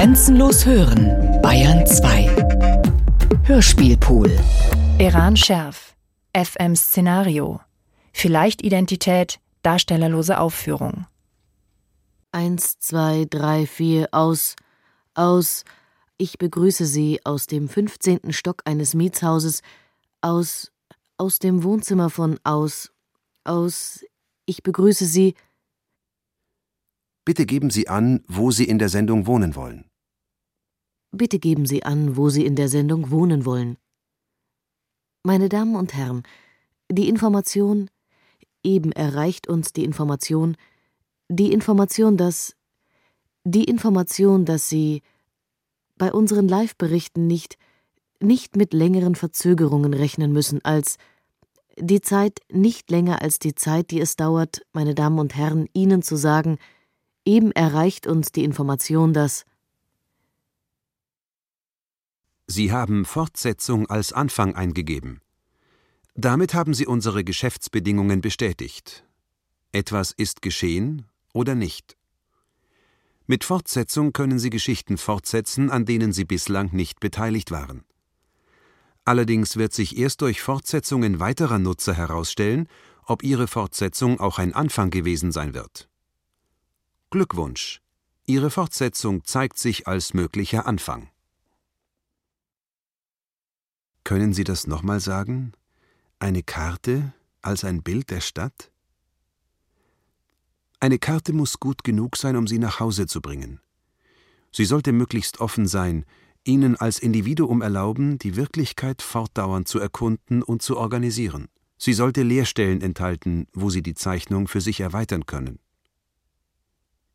Grenzenlos hören, Bayern 2. Hörspielpool. Iran Scherf. FM Szenario. Vielleicht Identität, darstellerlose Aufführung. Eins, zwei, drei, vier, aus, aus. Ich begrüße Sie aus dem fünfzehnten Stock eines Mietshauses, aus, aus dem Wohnzimmer von aus, aus. Ich begrüße Sie. Bitte geben Sie an, wo Sie in der Sendung wohnen wollen. Bitte geben Sie an, wo Sie in der Sendung wohnen wollen. Meine Damen und Herren, die Information, eben erreicht uns die Information, die Information, dass die Information, dass Sie bei unseren Live-Berichten nicht nicht mit längeren Verzögerungen rechnen müssen als die Zeit nicht länger als die Zeit, die es dauert, meine Damen und Herren, Ihnen zu sagen, eben erreicht uns die Information, dass Sie haben Fortsetzung als Anfang eingegeben. Damit haben Sie unsere Geschäftsbedingungen bestätigt. Etwas ist geschehen oder nicht. Mit Fortsetzung können Sie Geschichten fortsetzen, an denen Sie bislang nicht beteiligt waren. Allerdings wird sich erst durch Fortsetzungen weiterer Nutzer herausstellen, ob Ihre Fortsetzung auch ein Anfang gewesen sein wird. Glückwunsch! Ihre Fortsetzung zeigt sich als möglicher Anfang. Können Sie das nochmal sagen? Eine Karte als ein Bild der Stadt? Eine Karte muss gut genug sein, um Sie nach Hause zu bringen. Sie sollte möglichst offen sein, Ihnen als Individuum erlauben, die Wirklichkeit fortdauernd zu erkunden und zu organisieren. Sie sollte Leerstellen enthalten, wo Sie die Zeichnung für sich erweitern können.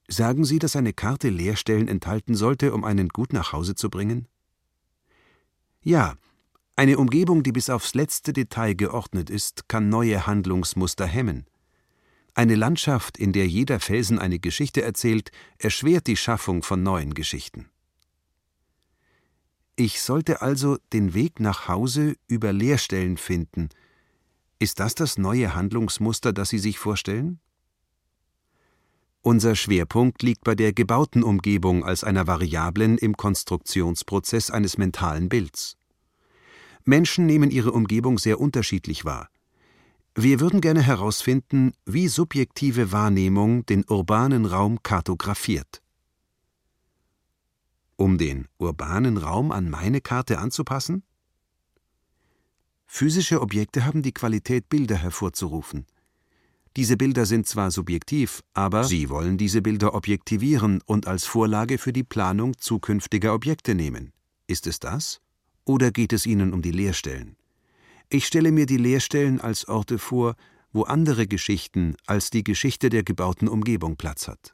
Sagen Sie, dass eine Karte Leerstellen enthalten sollte, um einen gut nach Hause zu bringen? Ja, eine Umgebung, die bis aufs letzte Detail geordnet ist, kann neue Handlungsmuster hemmen. Eine Landschaft, in der jeder Felsen eine Geschichte erzählt, erschwert die Schaffung von neuen Geschichten. Ich sollte also den Weg nach Hause über Leerstellen finden. Ist das das neue Handlungsmuster, das Sie sich vorstellen? Unser Schwerpunkt liegt bei der gebauten Umgebung als einer Variablen im Konstruktionsprozess eines mentalen Bilds. Menschen nehmen ihre Umgebung sehr unterschiedlich wahr. Wir würden gerne herausfinden, wie subjektive Wahrnehmung den urbanen Raum kartografiert. Um den urbanen Raum an meine Karte anzupassen? Physische Objekte haben die Qualität, Bilder hervorzurufen. Diese Bilder sind zwar subjektiv, aber Sie wollen diese Bilder objektivieren und als Vorlage für die Planung zukünftiger Objekte nehmen. Ist es das? Oder geht es Ihnen um die Leerstellen? Ich stelle mir die Leerstellen als Orte vor, wo andere Geschichten als die Geschichte der gebauten Umgebung Platz hat.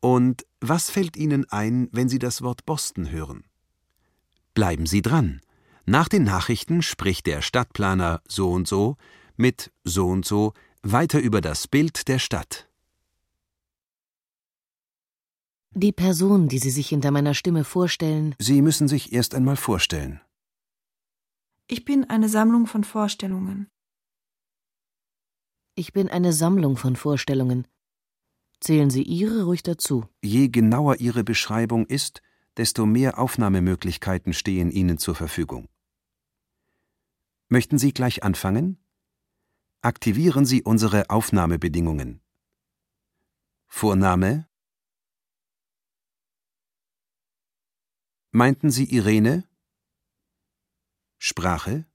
Und was fällt Ihnen ein, wenn Sie das Wort Boston hören? Bleiben Sie dran. Nach den Nachrichten spricht der Stadtplaner so und so mit so und so weiter über das Bild der Stadt. Die Person, die Sie sich hinter meiner Stimme vorstellen. Sie müssen sich erst einmal vorstellen. Ich bin eine Sammlung von Vorstellungen. Ich bin eine Sammlung von Vorstellungen. Zählen Sie Ihre ruhig dazu. Je genauer Ihre Beschreibung ist, desto mehr Aufnahmemöglichkeiten stehen Ihnen zur Verfügung. Möchten Sie gleich anfangen? Aktivieren Sie unsere Aufnahmebedingungen. Vorname Meinten Sie Irene? Sprache?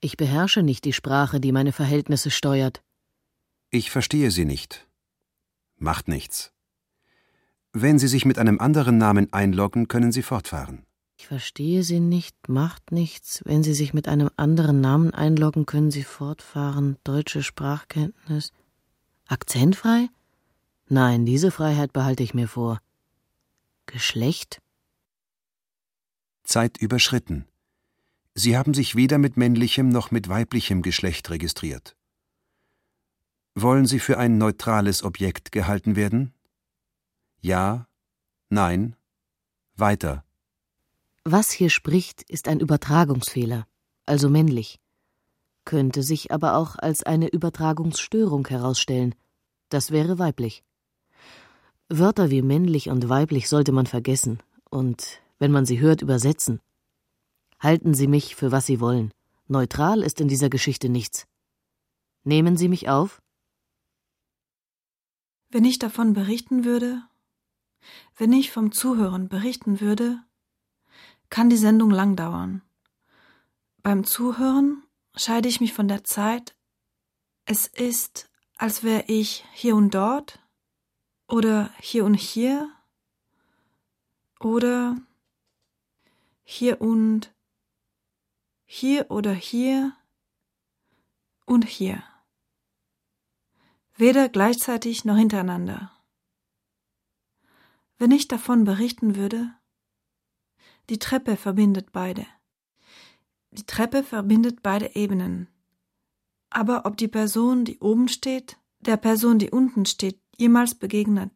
Ich beherrsche nicht die Sprache, die meine Verhältnisse steuert. Ich verstehe Sie nicht. Macht nichts. Wenn Sie sich mit einem anderen Namen einloggen, können Sie fortfahren. Ich verstehe Sie nicht, macht nichts. Wenn Sie sich mit einem anderen Namen einloggen, können Sie fortfahren. Deutsche Sprachkenntnis. Akzentfrei? Nein, diese Freiheit behalte ich mir vor. Geschlecht? Zeit überschritten. Sie haben sich weder mit männlichem noch mit weiblichem Geschlecht registriert. Wollen Sie für ein neutrales Objekt gehalten werden? Ja, nein, weiter. Was hier spricht, ist ein Übertragungsfehler, also männlich, könnte sich aber auch als eine Übertragungsstörung herausstellen, das wäre weiblich. Wörter wie männlich und weiblich sollte man vergessen und, wenn man sie hört, übersetzen. Halten Sie mich für was Sie wollen. Neutral ist in dieser Geschichte nichts. Nehmen Sie mich auf? Wenn ich davon berichten würde, wenn ich vom Zuhören berichten würde, kann die Sendung lang dauern. Beim Zuhören scheide ich mich von der Zeit. Es ist, als wäre ich hier und dort oder hier und hier oder hier und hier oder hier und hier. Weder gleichzeitig noch hintereinander. Wenn ich davon berichten würde, die Treppe verbindet beide. Die Treppe verbindet beide Ebenen. Aber ob die Person, die oben steht, der Person, die unten steht, jemals begegnet.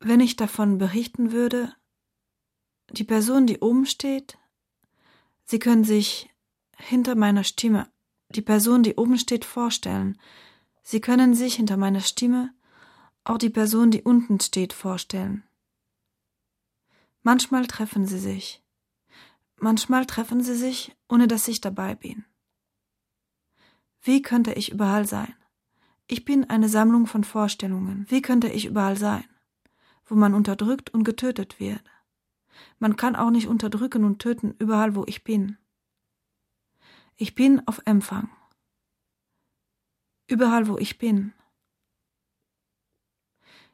Wenn ich davon berichten würde, die Person, die oben steht, Sie können sich hinter meiner Stimme die Person, die oben steht, vorstellen. Sie können sich hinter meiner Stimme auch die Person, die unten steht, vorstellen. Manchmal treffen sie sich. Manchmal treffen sie sich, ohne dass ich dabei bin. Wie könnte ich überall sein? Ich bin eine Sammlung von Vorstellungen. Wie könnte ich überall sein? Wo man unterdrückt und getötet wird. Man kann auch nicht unterdrücken und töten überall, wo ich bin. Ich bin auf Empfang. Überall, wo ich bin.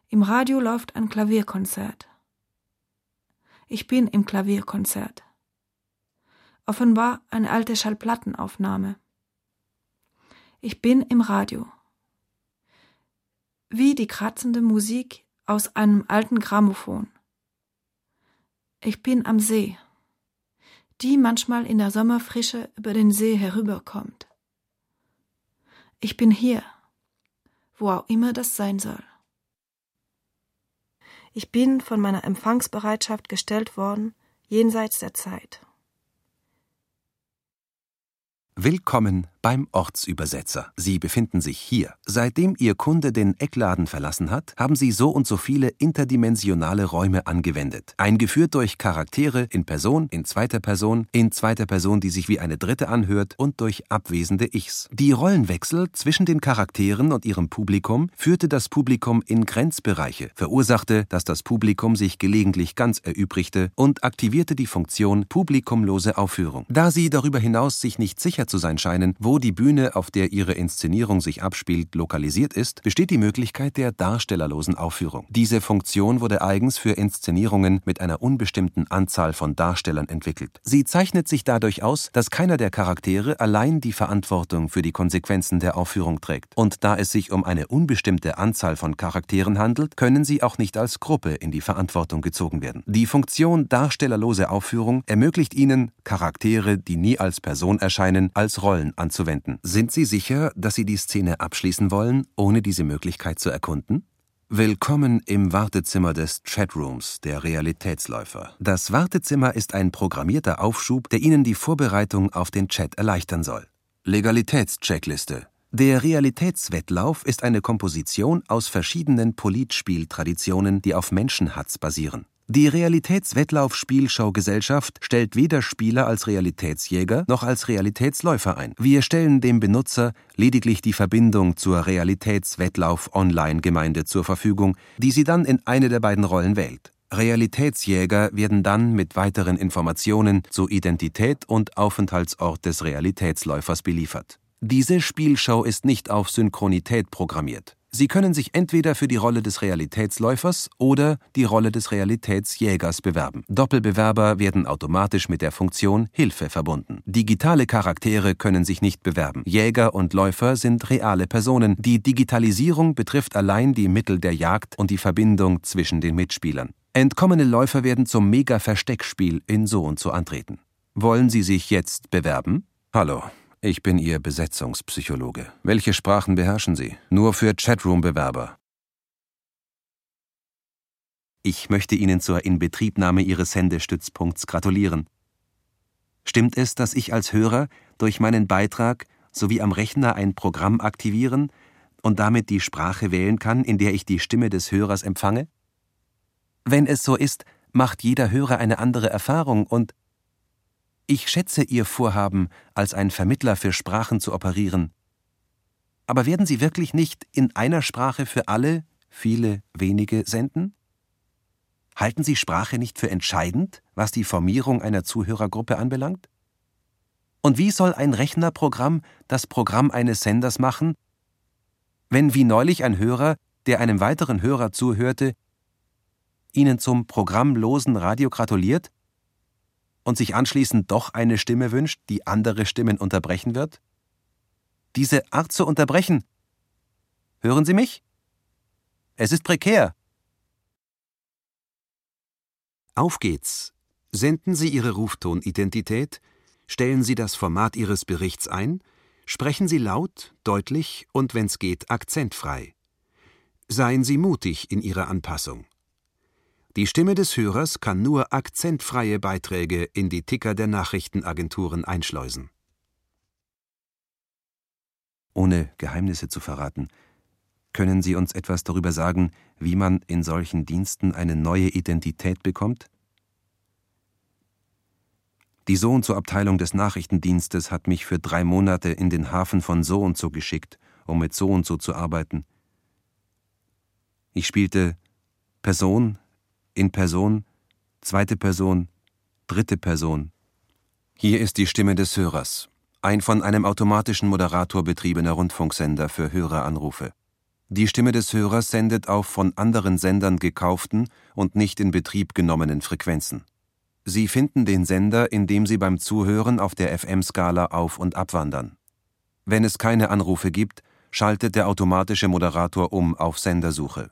Im Radio läuft ein Klavierkonzert. Ich bin im Klavierkonzert. Offenbar eine alte Schallplattenaufnahme. Ich bin im Radio wie die kratzende Musik aus einem alten Grammophon. Ich bin am See, die manchmal in der Sommerfrische über den See herüberkommt. Ich bin hier, wo auch immer das sein soll. Ich bin von meiner Empfangsbereitschaft gestellt worden, jenseits der Zeit. Willkommen beim Ortsübersetzer. Sie befinden sich hier. Seitdem Ihr Kunde den Eckladen verlassen hat, haben Sie so und so viele interdimensionale Räume angewendet. Eingeführt durch Charaktere in Person, in zweiter Person, in zweiter Person, die sich wie eine dritte anhört und durch abwesende Ichs. Die Rollenwechsel zwischen den Charakteren und ihrem Publikum führte das Publikum in Grenzbereiche, verursachte, dass das Publikum sich gelegentlich ganz erübrigte und aktivierte die Funktion publikumlose Aufführung. Da Sie darüber hinaus sich nicht sicher zu sein scheinen, wo die Bühne, auf der ihre Inszenierung sich abspielt, lokalisiert ist, besteht die Möglichkeit der darstellerlosen Aufführung. Diese Funktion wurde eigens für Inszenierungen mit einer unbestimmten Anzahl von Darstellern entwickelt. Sie zeichnet sich dadurch aus, dass keiner der Charaktere allein die Verantwortung für die Konsequenzen der Aufführung trägt. Und da es sich um eine unbestimmte Anzahl von Charakteren handelt, können sie auch nicht als Gruppe in die Verantwortung gezogen werden. Die Funktion darstellerlose Aufführung ermöglicht ihnen, Charaktere, die nie als Person erscheinen, als Rollen anzuwenden anzuwenden. Sind Sie sicher, dass Sie die Szene abschließen wollen, ohne diese Möglichkeit zu erkunden? Willkommen im Wartezimmer des Chatrooms, der Realitätsläufer. Das Wartezimmer ist ein programmierter Aufschub, der Ihnen die Vorbereitung auf den Chat erleichtern soll. Legalitätscheckliste. Der Realitätswettlauf ist eine Komposition aus verschiedenen Politspieltraditionen, die auf Menschenhatz basieren. Die Realitätswettlauf-Spielschau-Gesellschaft stellt weder Spieler als Realitätsjäger noch als Realitätsläufer ein. Wir stellen dem Benutzer lediglich die Verbindung zur Realitätswettlauf-Online-Gemeinde zur Verfügung, die sie dann in eine der beiden Rollen wählt. Realitätsjäger werden dann mit weiteren Informationen zu Identität und Aufenthaltsort des Realitätsläufers beliefert. Diese Spielschau ist nicht auf Synchronität programmiert. Sie können sich entweder für die Rolle des Realitätsläufers oder die Rolle des Realitätsjägers bewerben. Doppelbewerber werden automatisch mit der Funktion Hilfe verbunden. Digitale Charaktere können sich nicht bewerben. Jäger und Läufer sind reale Personen. Die Digitalisierung betrifft allein die Mittel der Jagd und die Verbindung zwischen den Mitspielern. Entkommene Läufer werden zum Mega-Versteckspiel in so und so antreten. Wollen Sie sich jetzt bewerben? Hallo, ich bin Ihr Besetzungspsychologe. Welche Sprachen beherrschen Sie? Nur für Chatroom-Bewerber. Ich möchte Ihnen zur Inbetriebnahme Ihres Sendestützpunkts gratulieren. Stimmt es, dass ich als Hörer durch meinen Beitrag sowie am Rechner ein Programm aktivieren und damit die Sprache wählen kann, in der ich die Stimme des Hörers empfange? Wenn es so ist, macht jeder Hörer eine andere Erfahrung und ich schätze Ihr Vorhaben, als ein Vermittler für Sprachen zu operieren. Aber werden Sie wirklich nicht in einer Sprache für alle, viele, wenige senden? Halten Sie Sprache nicht für entscheidend, was die Formierung einer Zuhörergruppe anbelangt? Und wie soll ein Rechnerprogramm das Programm eines Senders machen, wenn wie neulich ein Hörer, der einem weiteren Hörer zuhörte, Ihnen zum programmlosen Radio gratuliert und sich anschließend doch eine Stimme wünscht, die andere Stimmen unterbrechen wird? Diese Art zu unterbrechen. Hören Sie mich? Es ist prekär. Auf geht's. Senden Sie Ihre Ruftonidentität, stellen Sie das Format Ihres Berichts ein, sprechen Sie laut, deutlich und wenn's geht akzentfrei. Seien Sie mutig in Ihrer Anpassung. Die Stimme des Hörers kann nur akzentfreie Beiträge in die Ticker der Nachrichtenagenturen einschleusen. Ohne Geheimnisse zu verraten, können Sie uns etwas darüber sagen, wie man in solchen Diensten eine neue Identität bekommt? Die So und so Abteilung des Nachrichtendienstes hat mich für drei Monate in den Hafen von So und so geschickt, um mit So und so zu arbeiten. Ich spielte Person, in Person, zweite Person, dritte Person. Hier ist die Stimme des Hörers, ein von einem automatischen Moderator betriebener Rundfunksender für Höreranrufe. Die Stimme des Hörers sendet auf von anderen Sendern gekauften und nicht in Betrieb genommenen Frequenzen. Sie finden den Sender, indem Sie beim Zuhören auf der FM-Skala auf- und abwandern. Wenn es keine Anrufe gibt, schaltet der automatische Moderator um auf Sendersuche.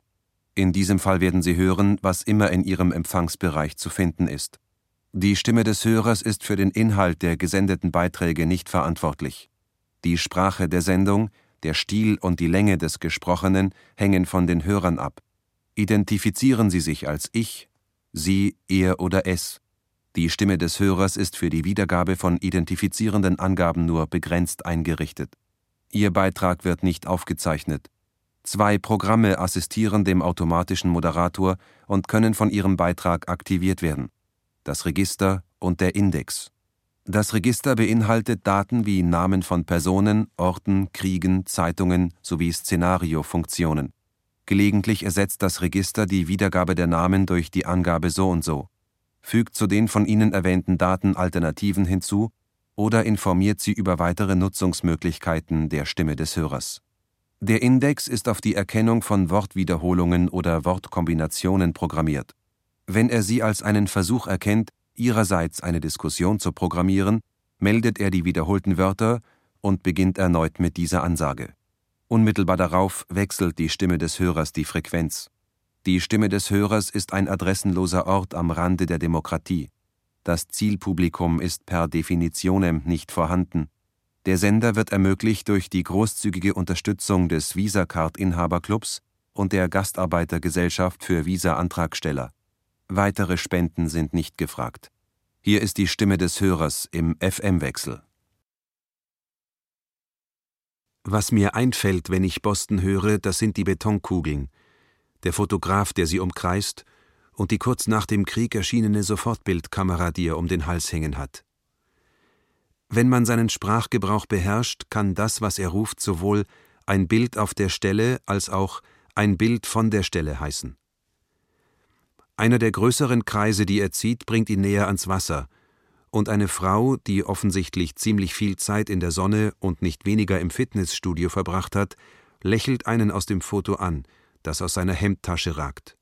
In diesem Fall werden Sie hören, was immer in Ihrem Empfangsbereich zu finden ist. Die Stimme des Hörers ist für den Inhalt der gesendeten Beiträge nicht verantwortlich. Die Sprache der Sendung, der Stil und die Länge des Gesprochenen hängen von den Hörern ab. Identifizieren Sie sich als ich, Sie, er oder es. Die Stimme des Hörers ist für die Wiedergabe von identifizierenden Angaben nur begrenzt eingerichtet. Ihr Beitrag wird nicht aufgezeichnet. Zwei Programme assistieren dem automatischen Moderator und können von ihrem Beitrag aktiviert werden. Das Register und der Index. Das Register beinhaltet Daten wie Namen von Personen, Orten, Kriegen, Zeitungen sowie Szenariofunktionen. Gelegentlich ersetzt das Register die Wiedergabe der Namen durch die Angabe so und so, fügt zu den von Ihnen erwähnten Daten Alternativen hinzu oder informiert Sie über weitere Nutzungsmöglichkeiten der Stimme des Hörers. Der Index ist auf die Erkennung von Wortwiederholungen oder Wortkombinationen programmiert. Wenn er sie als einen Versuch erkennt, ihrerseits eine Diskussion zu programmieren, meldet er die wiederholten Wörter und beginnt erneut mit dieser Ansage. Unmittelbar darauf wechselt die Stimme des Hörers die Frequenz. Die Stimme des Hörers ist ein adressenloser Ort am Rande der Demokratie. Das Zielpublikum ist per Definitionem nicht vorhanden. Der Sender wird ermöglicht durch die großzügige Unterstützung des Visa-Card-Inhaberclubs und der Gastarbeitergesellschaft für Visa-Antragsteller. Weitere Spenden sind nicht gefragt. Hier ist die Stimme des Hörers im FM-Wechsel. Was mir einfällt, wenn ich Boston höre, das sind die Betonkugeln, der Fotograf, der sie umkreist, und die kurz nach dem Krieg erschienene Sofortbildkamera, die er um den Hals hängen hat. Wenn man seinen Sprachgebrauch beherrscht, kann das, was er ruft, sowohl ein Bild auf der Stelle als auch ein Bild von der Stelle heißen. Einer der größeren Kreise, die er zieht, bringt ihn näher ans Wasser, und eine Frau, die offensichtlich ziemlich viel Zeit in der Sonne und nicht weniger im Fitnessstudio verbracht hat, lächelt einen aus dem Foto an, das aus seiner Hemdtasche ragt.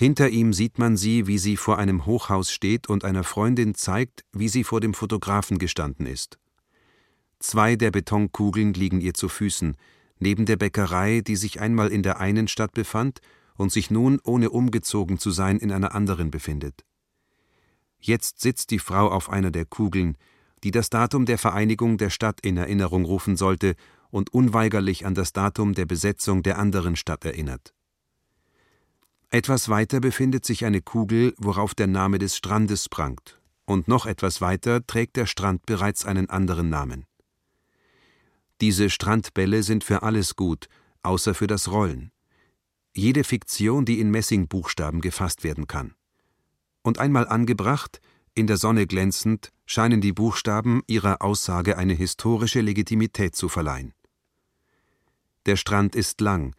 Hinter ihm sieht man sie, wie sie vor einem Hochhaus steht und einer Freundin zeigt, wie sie vor dem Fotografen gestanden ist. Zwei der Betonkugeln liegen ihr zu Füßen, neben der Bäckerei, die sich einmal in der einen Stadt befand und sich nun, ohne umgezogen zu sein, in einer anderen befindet. Jetzt sitzt die Frau auf einer der Kugeln, die das Datum der Vereinigung der Stadt in Erinnerung rufen sollte und unweigerlich an das Datum der Besetzung der anderen Stadt erinnert. Etwas weiter befindet sich eine Kugel, worauf der Name des Strandes prangt, und noch etwas weiter trägt der Strand bereits einen anderen Namen. Diese Strandbälle sind für alles gut, außer für das Rollen. Jede Fiktion, die in Messingbuchstaben gefasst werden kann. Und einmal angebracht, in der Sonne glänzend, scheinen die Buchstaben ihrer Aussage eine historische Legitimität zu verleihen. Der Strand ist lang,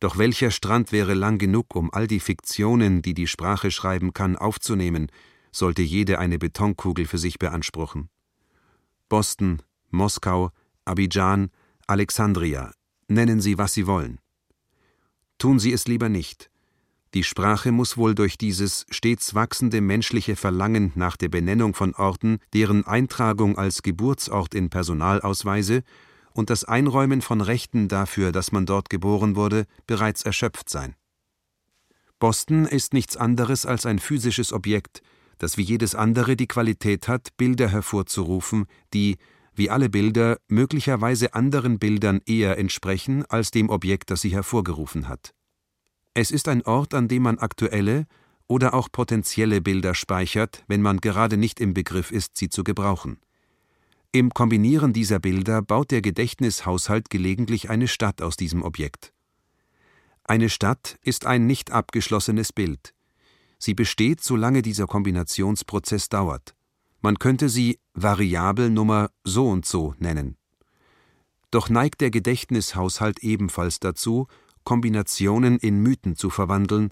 doch welcher Strand wäre lang genug, um all die Fiktionen, die die Sprache schreiben kann, aufzunehmen, sollte jede eine Betonkugel für sich beanspruchen. Boston, Moskau, Abidjan, Alexandria, nennen Sie, was Sie wollen. Tun Sie es lieber nicht. Die Sprache muss wohl durch dieses stets wachsende menschliche Verlangen nach der Benennung von Orten, deren Eintragung als Geburtsort in Personalausweise und das Einräumen von Rechten dafür, dass man dort geboren wurde, bereits erschöpft sein. Boston ist nichts anderes als ein physisches Objekt, das wie jedes andere die Qualität hat, Bilder hervorzurufen, die, wie alle Bilder, möglicherweise anderen Bildern eher entsprechen als dem Objekt, das sie hervorgerufen hat. Es ist ein Ort, an dem man aktuelle oder auch potenzielle Bilder speichert, wenn man gerade nicht im Begriff ist, sie zu gebrauchen. Im Kombinieren dieser Bilder baut der Gedächtnishaushalt gelegentlich eine Stadt aus diesem Objekt. Eine Stadt ist ein nicht abgeschlossenes Bild. Sie besteht, solange dieser Kombinationsprozess dauert. Man könnte sie Variabel Nummer so und so nennen. Doch neigt der Gedächtnishaushalt ebenfalls dazu, Kombinationen in Mythen zu verwandeln,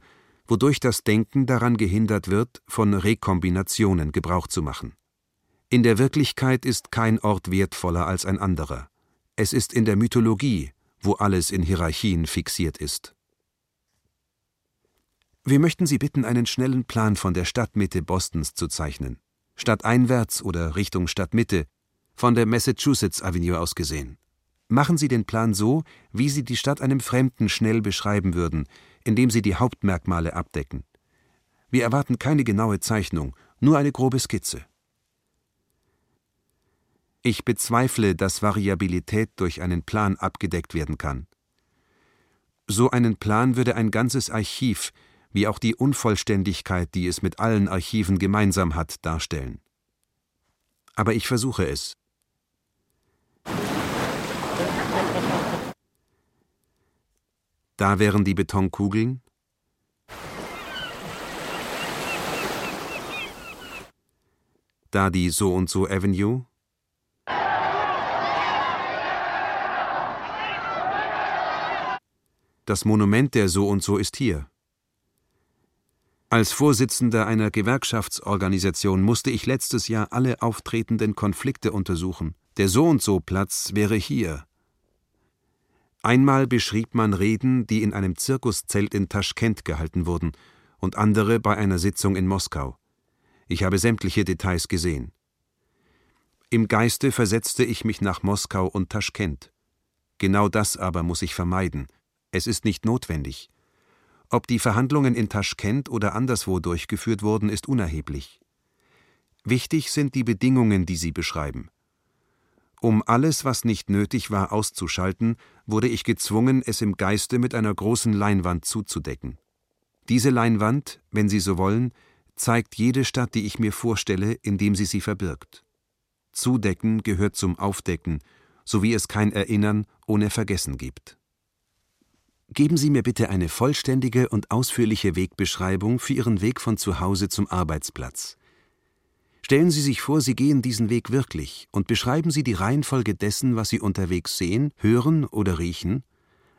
wodurch das Denken daran gehindert wird, von Rekombinationen Gebrauch zu machen. In der Wirklichkeit ist kein Ort wertvoller als ein anderer. Es ist in der Mythologie, wo alles in Hierarchien fixiert ist. Wir möchten Sie bitten, einen schnellen Plan von der Stadtmitte Bostons zu zeichnen. Stadteinwärts oder Richtung Stadtmitte, von der Massachusetts Avenue aus gesehen. Machen Sie den Plan so, wie Sie die Stadt einem Fremden schnell beschreiben würden, indem Sie die Hauptmerkmale abdecken. Wir erwarten keine genaue Zeichnung, nur eine grobe Skizze. Ich bezweifle, dass Variabilität durch einen Plan abgedeckt werden kann. So einen Plan würde ein ganzes Archiv, wie auch die Unvollständigkeit, die es mit allen Archiven gemeinsam hat, darstellen. Aber ich versuche es. Da wären die Betonkugeln. Da die so und so Avenue. Das Monument der so und so ist hier. Als Vorsitzender einer Gewerkschaftsorganisation musste ich letztes Jahr alle auftretenden Konflikte untersuchen. Der so und so Platz wäre hier. Einmal beschrieb man Reden, die in einem Zirkuszelt in Taschkent gehalten wurden, und andere bei einer Sitzung in Moskau. Ich habe sämtliche Details gesehen. Im Geiste versetzte ich mich nach Moskau und Taschkent. Genau das aber muss ich vermeiden. Es ist nicht notwendig. Ob die Verhandlungen in Taschkent oder anderswo durchgeführt wurden, ist unerheblich. Wichtig sind die Bedingungen, die sie beschreiben. Um alles, was nicht nötig war, auszuschalten, wurde ich gezwungen, es im Geiste mit einer großen Leinwand zuzudecken. Diese Leinwand, wenn Sie so wollen, zeigt jede Stadt, die ich mir vorstelle, indem sie sie verbirgt. Zudecken gehört zum Aufdecken, so wie es kein Erinnern ohne Vergessen gibt. Geben Sie mir bitte eine vollständige und ausführliche Wegbeschreibung für Ihren Weg von zu Hause zum Arbeitsplatz. Stellen Sie sich vor, Sie gehen diesen Weg wirklich und beschreiben Sie die Reihenfolge dessen, was Sie unterwegs sehen, hören oder riechen,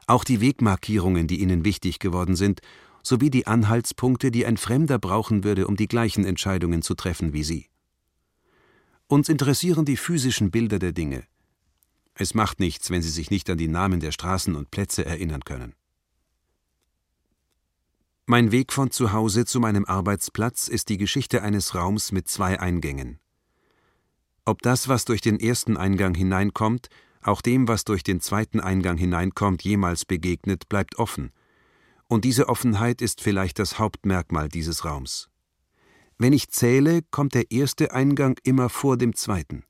auch die Wegmarkierungen, die Ihnen wichtig geworden sind, sowie die Anhaltspunkte, die ein Fremder brauchen würde, um die gleichen Entscheidungen zu treffen wie Sie. Uns interessieren die physischen Bilder der Dinge. Es macht nichts, wenn Sie sich nicht an die Namen der Straßen und Plätze erinnern können. Mein Weg von zu Hause zu meinem Arbeitsplatz ist die Geschichte eines Raums mit zwei Eingängen. Ob das, was durch den ersten Eingang hineinkommt, auch dem, was durch den zweiten Eingang hineinkommt, jemals begegnet, bleibt offen. Und diese Offenheit ist vielleicht das Hauptmerkmal dieses Raums. Wenn ich zähle, kommt der erste Eingang immer vor dem zweiten.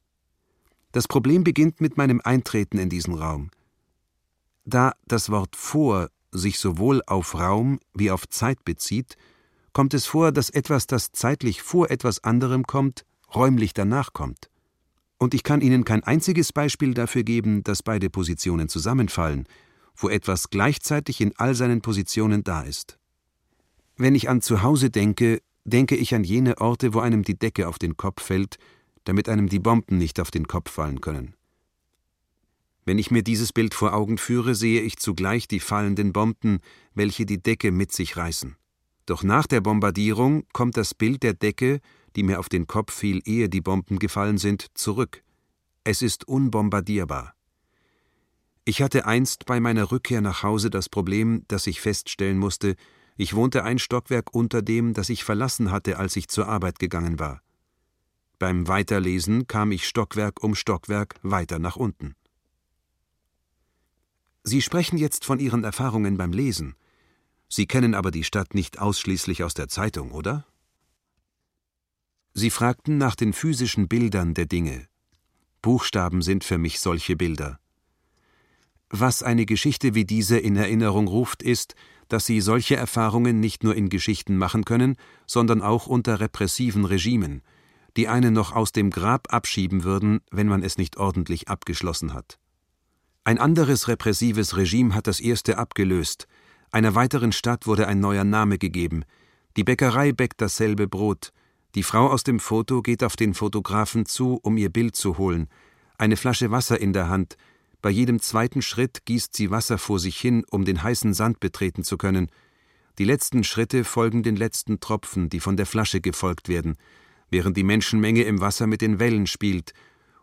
Das Problem beginnt mit meinem Eintreten in diesen Raum. Da das Wort vor sich sowohl auf Raum wie auf Zeit bezieht, kommt es vor, dass etwas, das zeitlich vor etwas anderem kommt, räumlich danach kommt. Und ich kann Ihnen kein einziges Beispiel dafür geben, dass beide Positionen zusammenfallen, wo etwas gleichzeitig in all seinen Positionen da ist. Wenn ich an zu Hause denke, denke ich an jene Orte, wo einem die Decke auf den Kopf fällt, damit einem die Bomben nicht auf den Kopf fallen können. Wenn ich mir dieses Bild vor Augen führe, sehe ich zugleich die fallenden Bomben, welche die Decke mit sich reißen. Doch nach der Bombardierung kommt das Bild der Decke, die mir auf den Kopf fiel, ehe die Bomben gefallen sind, zurück. Es ist unbombardierbar. Ich hatte einst bei meiner Rückkehr nach Hause das Problem, dass ich feststellen musste, ich wohnte ein Stockwerk unter dem, das ich verlassen hatte, als ich zur Arbeit gegangen war. Beim Weiterlesen kam ich Stockwerk um Stockwerk weiter nach unten. Sie sprechen jetzt von Ihren Erfahrungen beim Lesen. Sie kennen aber die Stadt nicht ausschließlich aus der Zeitung, oder? Sie fragten nach den physischen Bildern der Dinge. Buchstaben sind für mich solche Bilder. Was eine Geschichte wie diese in Erinnerung ruft, ist, dass sie solche Erfahrungen nicht nur in Geschichten machen können, sondern auch unter repressiven Regimen, die einen noch aus dem Grab abschieben würden, wenn man es nicht ordentlich abgeschlossen hat. Ein anderes repressives Regime hat das erste abgelöst. Einer weiteren Stadt wurde ein neuer Name gegeben. Die Bäckerei bäckt dasselbe Brot. Die Frau aus dem Foto geht auf den Fotografen zu, um ihr Bild zu holen. Eine Flasche Wasser in der Hand. Bei jedem zweiten Schritt gießt sie Wasser vor sich hin, um den heißen Sand betreten zu können. Die letzten Schritte folgen den letzten Tropfen, die von der Flasche gefolgt werden, während die Menschenmenge im Wasser mit den Wellen spielt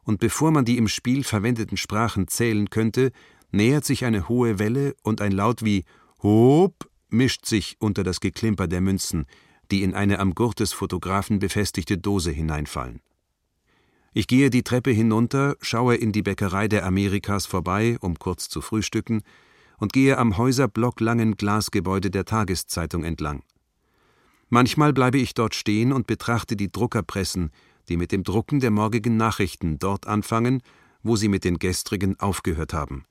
und bevor man die im Spiel verwendeten Sprachen zählen könnte, nähert sich eine hohe Welle und ein Laut wie Hop mischt sich unter das Geklimper der Münzen, die in eine am Gurt des Fotografen befestigte Dose hineinfallen. Ich gehe die Treppe hinunter, schaue in die Bäckerei der Amerikas vorbei, um kurz zu frühstücken, und gehe am häuserblocklangen Glasgebäude der Tageszeitung entlang. Manchmal bleibe ich dort stehen und betrachte die Druckerpressen, die mit dem Drucken der morgigen Nachrichten dort anfangen, wo sie mit den gestrigen aufgehört haben,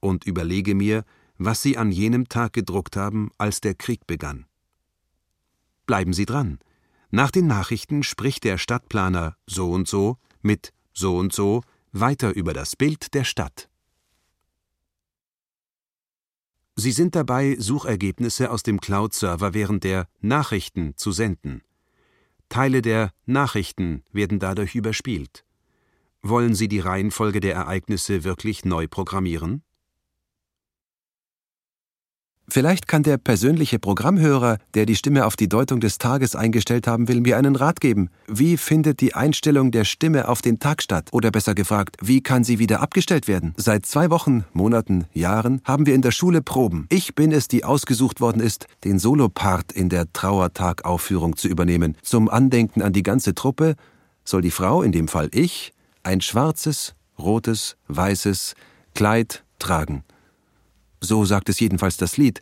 und überlege mir, was sie an jenem Tag gedruckt haben, als der Krieg begann. Bleiben Sie dran. Nach den Nachrichten spricht der Stadtplaner so und so mit so und so weiter über das Bild der Stadt. Sie sind dabei, Suchergebnisse aus dem Cloud-Server während der Nachrichten zu senden. Teile der Nachrichten werden dadurch überspielt. Wollen Sie die Reihenfolge der Ereignisse wirklich neu programmieren? Vielleicht kann der persönliche Programmhörer, der die Stimme auf die Deutung des Tages eingestellt haben will, mir einen Rat geben. Wie findet die Einstellung der Stimme auf den Tag statt? Oder besser gefragt, wie kann sie wieder abgestellt werden? Seit zwei Wochen, Monaten, Jahren haben wir in der Schule Proben. Ich bin es, die ausgesucht worden ist, den Solopart in der Trauertagaufführung zu übernehmen. Zum Andenken an die ganze Truppe soll die Frau, in dem Fall ich, ein schwarzes, rotes, weißes Kleid tragen so sagt es jedenfalls das Lied,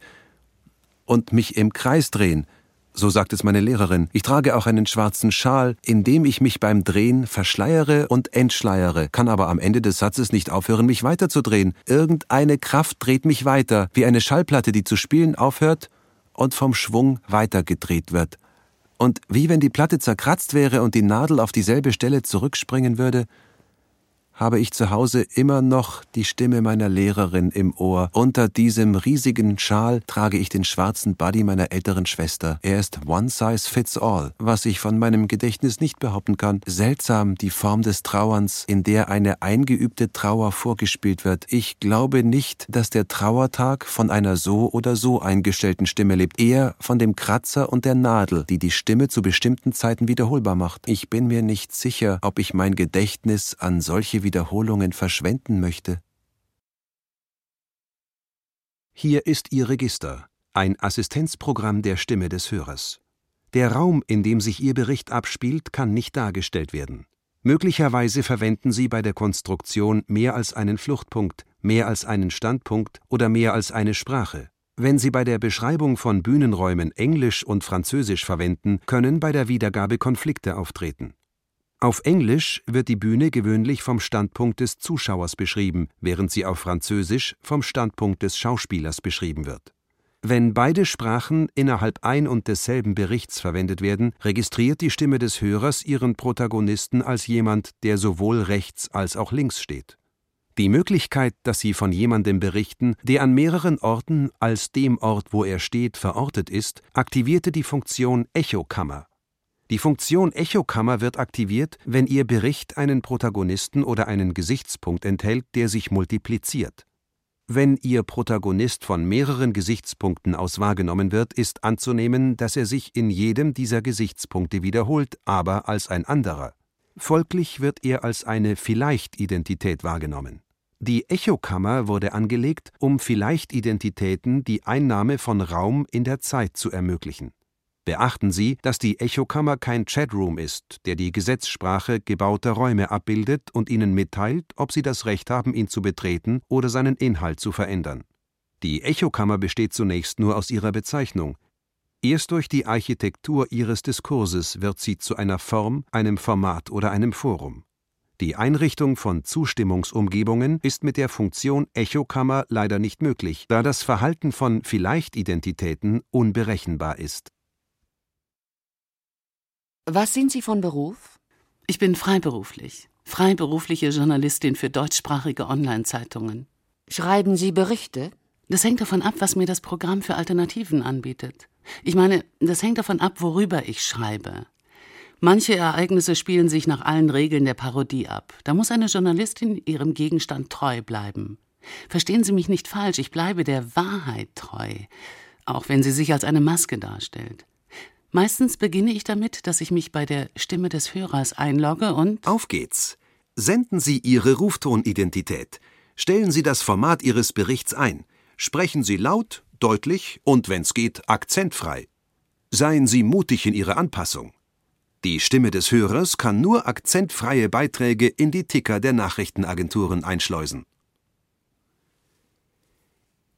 und mich im Kreis drehen, so sagt es meine Lehrerin. Ich trage auch einen schwarzen Schal, in dem ich mich beim Drehen verschleiere und entschleiere, kann aber am Ende des Satzes nicht aufhören, mich weiterzudrehen. Irgendeine Kraft dreht mich weiter, wie eine Schallplatte, die zu spielen aufhört und vom Schwung weitergedreht wird. Und wie wenn die Platte zerkratzt wäre und die Nadel auf dieselbe Stelle zurückspringen würde, habe ich zu Hause immer noch die Stimme meiner Lehrerin im Ohr. Unter diesem riesigen Schal trage ich den schwarzen Buddy meiner älteren Schwester. Er ist one size fits all, was ich von meinem Gedächtnis nicht behaupten kann. Seltsam die Form des Trauerns, in der eine eingeübte Trauer vorgespielt wird. Ich glaube nicht, dass der Trauertag von einer so oder so eingestellten Stimme lebt, eher von dem Kratzer und der Nadel, die die Stimme zu bestimmten Zeiten wiederholbar macht. Ich bin mir nicht sicher, ob ich mein Gedächtnis an solche Wiederholungen verschwenden möchte. Hier ist Ihr Register, ein Assistenzprogramm der Stimme des Hörers. Der Raum, in dem sich Ihr Bericht abspielt, kann nicht dargestellt werden. Möglicherweise verwenden Sie bei der Konstruktion mehr als einen Fluchtpunkt, mehr als einen Standpunkt oder mehr als eine Sprache. Wenn Sie bei der Beschreibung von Bühnenräumen Englisch und Französisch verwenden, können bei der Wiedergabe Konflikte auftreten. Auf Englisch wird die Bühne gewöhnlich vom Standpunkt des Zuschauers beschrieben, während sie auf Französisch vom Standpunkt des Schauspielers beschrieben wird. Wenn beide Sprachen innerhalb ein und desselben Berichts verwendet werden, registriert die Stimme des Hörers ihren Protagonisten als jemand, der sowohl rechts als auch links steht. Die Möglichkeit, dass Sie von jemandem berichten, der an mehreren Orten als dem Ort, wo er steht, verortet ist, aktivierte die Funktion Echokammer. Die Funktion Echokammer wird aktiviert, wenn Ihr Bericht einen Protagonisten oder einen Gesichtspunkt enthält, der sich multipliziert. Wenn Ihr Protagonist von mehreren Gesichtspunkten aus wahrgenommen wird, ist anzunehmen, dass er sich in jedem dieser Gesichtspunkte wiederholt, aber als ein anderer. Folglich wird er als eine Vielleicht-Identität wahrgenommen. Die Echokammer wurde angelegt, um Vielleicht-Identitäten die Einnahme von Raum in der Zeit zu ermöglichen. Beachten Sie, dass die Echokammer kein Chatroom ist, der die Gesetzssprache gebauter Räume abbildet und Ihnen mitteilt, ob Sie das Recht haben, ihn zu betreten oder seinen Inhalt zu verändern. Die Echokammer besteht zunächst nur aus ihrer Bezeichnung. Erst durch die Architektur ihres Diskurses wird sie zu einer Form, einem Format oder einem Forum. Die Einrichtung von Zustimmungsumgebungen ist mit der Funktion Echokammer leider nicht möglich, da das Verhalten von Vielleicht-Identitäten unberechenbar ist. Was sind Sie von Beruf? Ich bin freiberuflich. Freiberufliche Journalistin für deutschsprachige Online-Zeitungen. Schreiben Sie Berichte? Das hängt davon ab, was mir das Programm für Alternativen anbietet. Ich meine, das hängt davon ab, worüber ich schreibe. Manche Ereignisse spielen sich nach allen Regeln der Parodie ab. Da muss eine Journalistin ihrem Gegenstand treu bleiben. Verstehen Sie mich nicht falsch, ich bleibe der Wahrheit treu, auch wenn sie sich als eine Maske darstellt. Meistens beginne ich damit, dass ich mich bei der Stimme des Hörers einlogge und Auf geht's. Senden Sie Ihre Ruftonidentität. Stellen Sie das Format Ihres Berichts ein. Sprechen Sie laut, deutlich und, wenn's geht, akzentfrei. Seien Sie mutig in Ihrer Anpassung. Die Stimme des Hörers kann nur akzentfreie Beiträge in die Ticker der Nachrichtenagenturen einschleusen.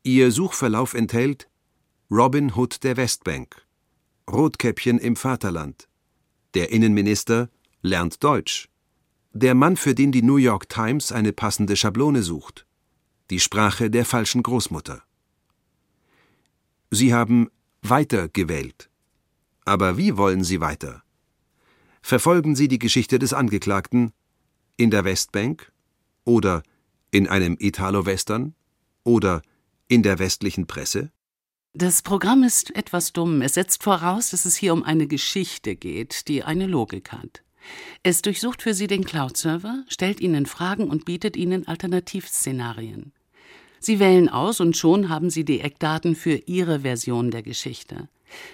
Ihr Suchverlauf enthält Robin Hood der Westbank, Rotkäppchen im Vaterland, der Innenminister lernt Deutsch, der Mann, für den die New York Times eine passende Schablone sucht, die Sprache der falschen Großmutter. Sie haben weiter gewählt. Aber wie wollen Sie weiter? verfolgen Sie die Geschichte des Angeklagten in der Westbank oder in einem Italo-Western oder in der westlichen Presse? Das Programm ist etwas dumm. Es setzt voraus, dass es hier um eine Geschichte geht, die eine Logik hat. Es durchsucht für Sie den Cloud-Server, stellt Ihnen Fragen und bietet Ihnen Alternativszenarien. Sie wählen aus und schon haben Sie die Eckdaten für Ihre Version der Geschichte.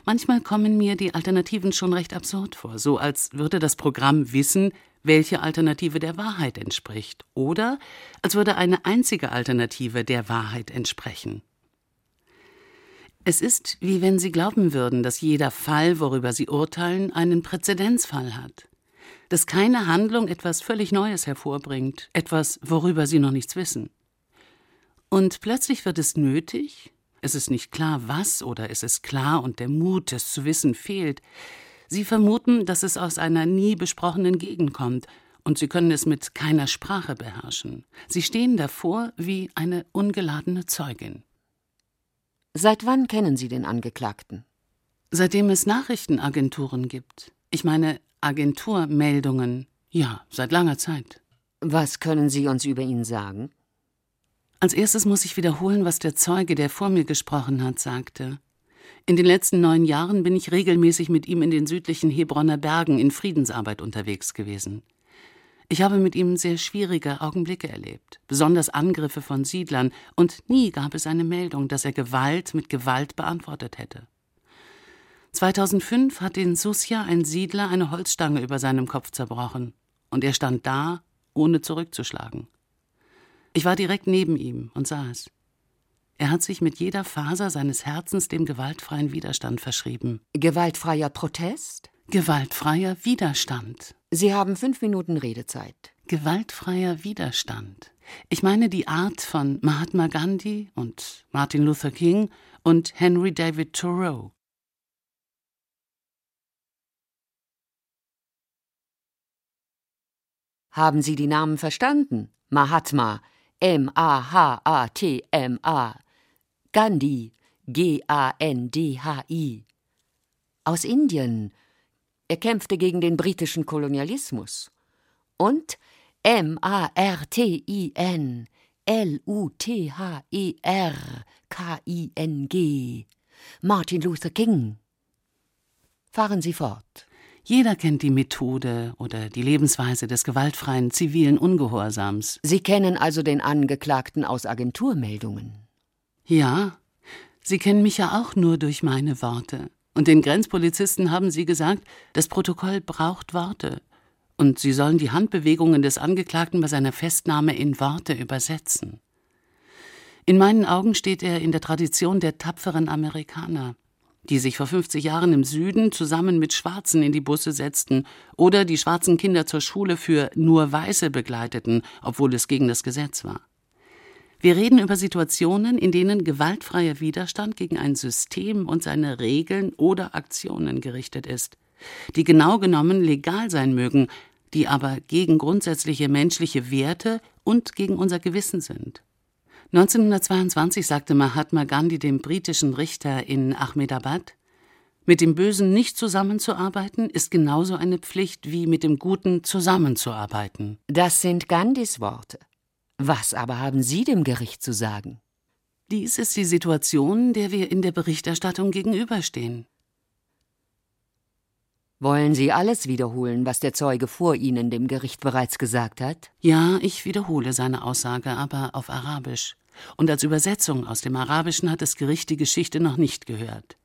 Manchmal kommen mir die Alternativen schon recht absurd vor, so als würde das Programm wissen, welche Alternative der Wahrheit entspricht, oder als würde eine einzige Alternative der Wahrheit entsprechen. Es ist, wie wenn Sie glauben würden, dass jeder Fall, worüber Sie urteilen, einen Präzedenzfall hat, dass keine Handlung etwas völlig Neues hervorbringt, etwas, worüber Sie noch nichts wissen. Und plötzlich wird es nötig, es ist nicht klar, was, oder es ist klar und der Mut, es zu wissen, fehlt. Sie vermuten, dass es aus einer nie besprochenen Gegend kommt, und sie können es mit keiner Sprache beherrschen. Sie stehen davor wie eine ungeladene Zeugin. Seit wann kennen Sie den Angeklagten? Seitdem es Nachrichtenagenturen gibt. Ich meine Agenturmeldungen. Ja, seit langer Zeit. Was können Sie uns über ihn sagen? Als erstes muss ich wiederholen, was der Zeuge, der vor mir gesprochen hat, sagte. In den letzten neun Jahren bin ich regelmäßig mit ihm in den südlichen Hebronner Bergen in Friedensarbeit unterwegs gewesen. Ich habe mit ihm sehr schwierige Augenblicke erlebt, besonders Angriffe von Siedlern, und nie gab es eine Meldung, dass er Gewalt mit Gewalt beantwortet hätte. 2005 hat in Susja ein Siedler eine Holzstange über seinem Kopf zerbrochen, und er stand da, ohne zurückzuschlagen. Ich war direkt neben ihm und sah es. Er hat sich mit jeder Faser seines Herzens dem gewaltfreien Widerstand verschrieben. Gewaltfreier Protest? Gewaltfreier Widerstand. Sie haben fünf Minuten Redezeit. Gewaltfreier Widerstand. Ich meine die Art von Mahatma Gandhi und Martin Luther King und Henry David Thoreau. Haben Sie die Namen verstanden? Mahatma, M-A-H-A-T-M-A. Gandhi, G-A-N-D-H-I. Aus Indien. Er kämpfte gegen den britischen Kolonialismus. Und M-A-R-T-I-N. L-U-T-H-E-R-K-I-N-G. Martin Luther King. Fahren Sie fort. Jeder kennt die Methode oder die Lebensweise des gewaltfreien zivilen Ungehorsams. Sie kennen also den Angeklagten aus Agenturmeldungen. Ja, Sie kennen mich ja auch nur durch meine Worte. Und den Grenzpolizisten haben Sie gesagt, das Protokoll braucht Worte. Und Sie sollen die Handbewegungen des Angeklagten bei seiner Festnahme in Worte übersetzen. In meinen Augen steht er in der Tradition der tapferen Amerikaner die sich vor 50 Jahren im Süden zusammen mit Schwarzen in die Busse setzten oder die schwarzen Kinder zur Schule für nur Weiße begleiteten, obwohl es gegen das Gesetz war. Wir reden über Situationen, in denen gewaltfreier Widerstand gegen ein System und seine Regeln oder Aktionen gerichtet ist, die genau genommen legal sein mögen, die aber gegen grundsätzliche menschliche Werte und gegen unser Gewissen sind. 1922 sagte Mahatma Gandhi dem britischen Richter in Ahmedabad, mit dem Bösen nicht zusammenzuarbeiten ist genauso eine Pflicht wie mit dem Guten zusammenzuarbeiten. Das sind Gandhis Worte. Was aber haben Sie dem Gericht zu sagen? Dies ist die Situation, der wir in der Berichterstattung gegenüberstehen. Wollen Sie alles wiederholen, was der Zeuge vor Ihnen dem Gericht bereits gesagt hat? Ja, ich wiederhole seine Aussage, aber auf Arabisch. Und als Übersetzung aus dem Arabischen hat das Gericht die Geschichte noch nicht gehört.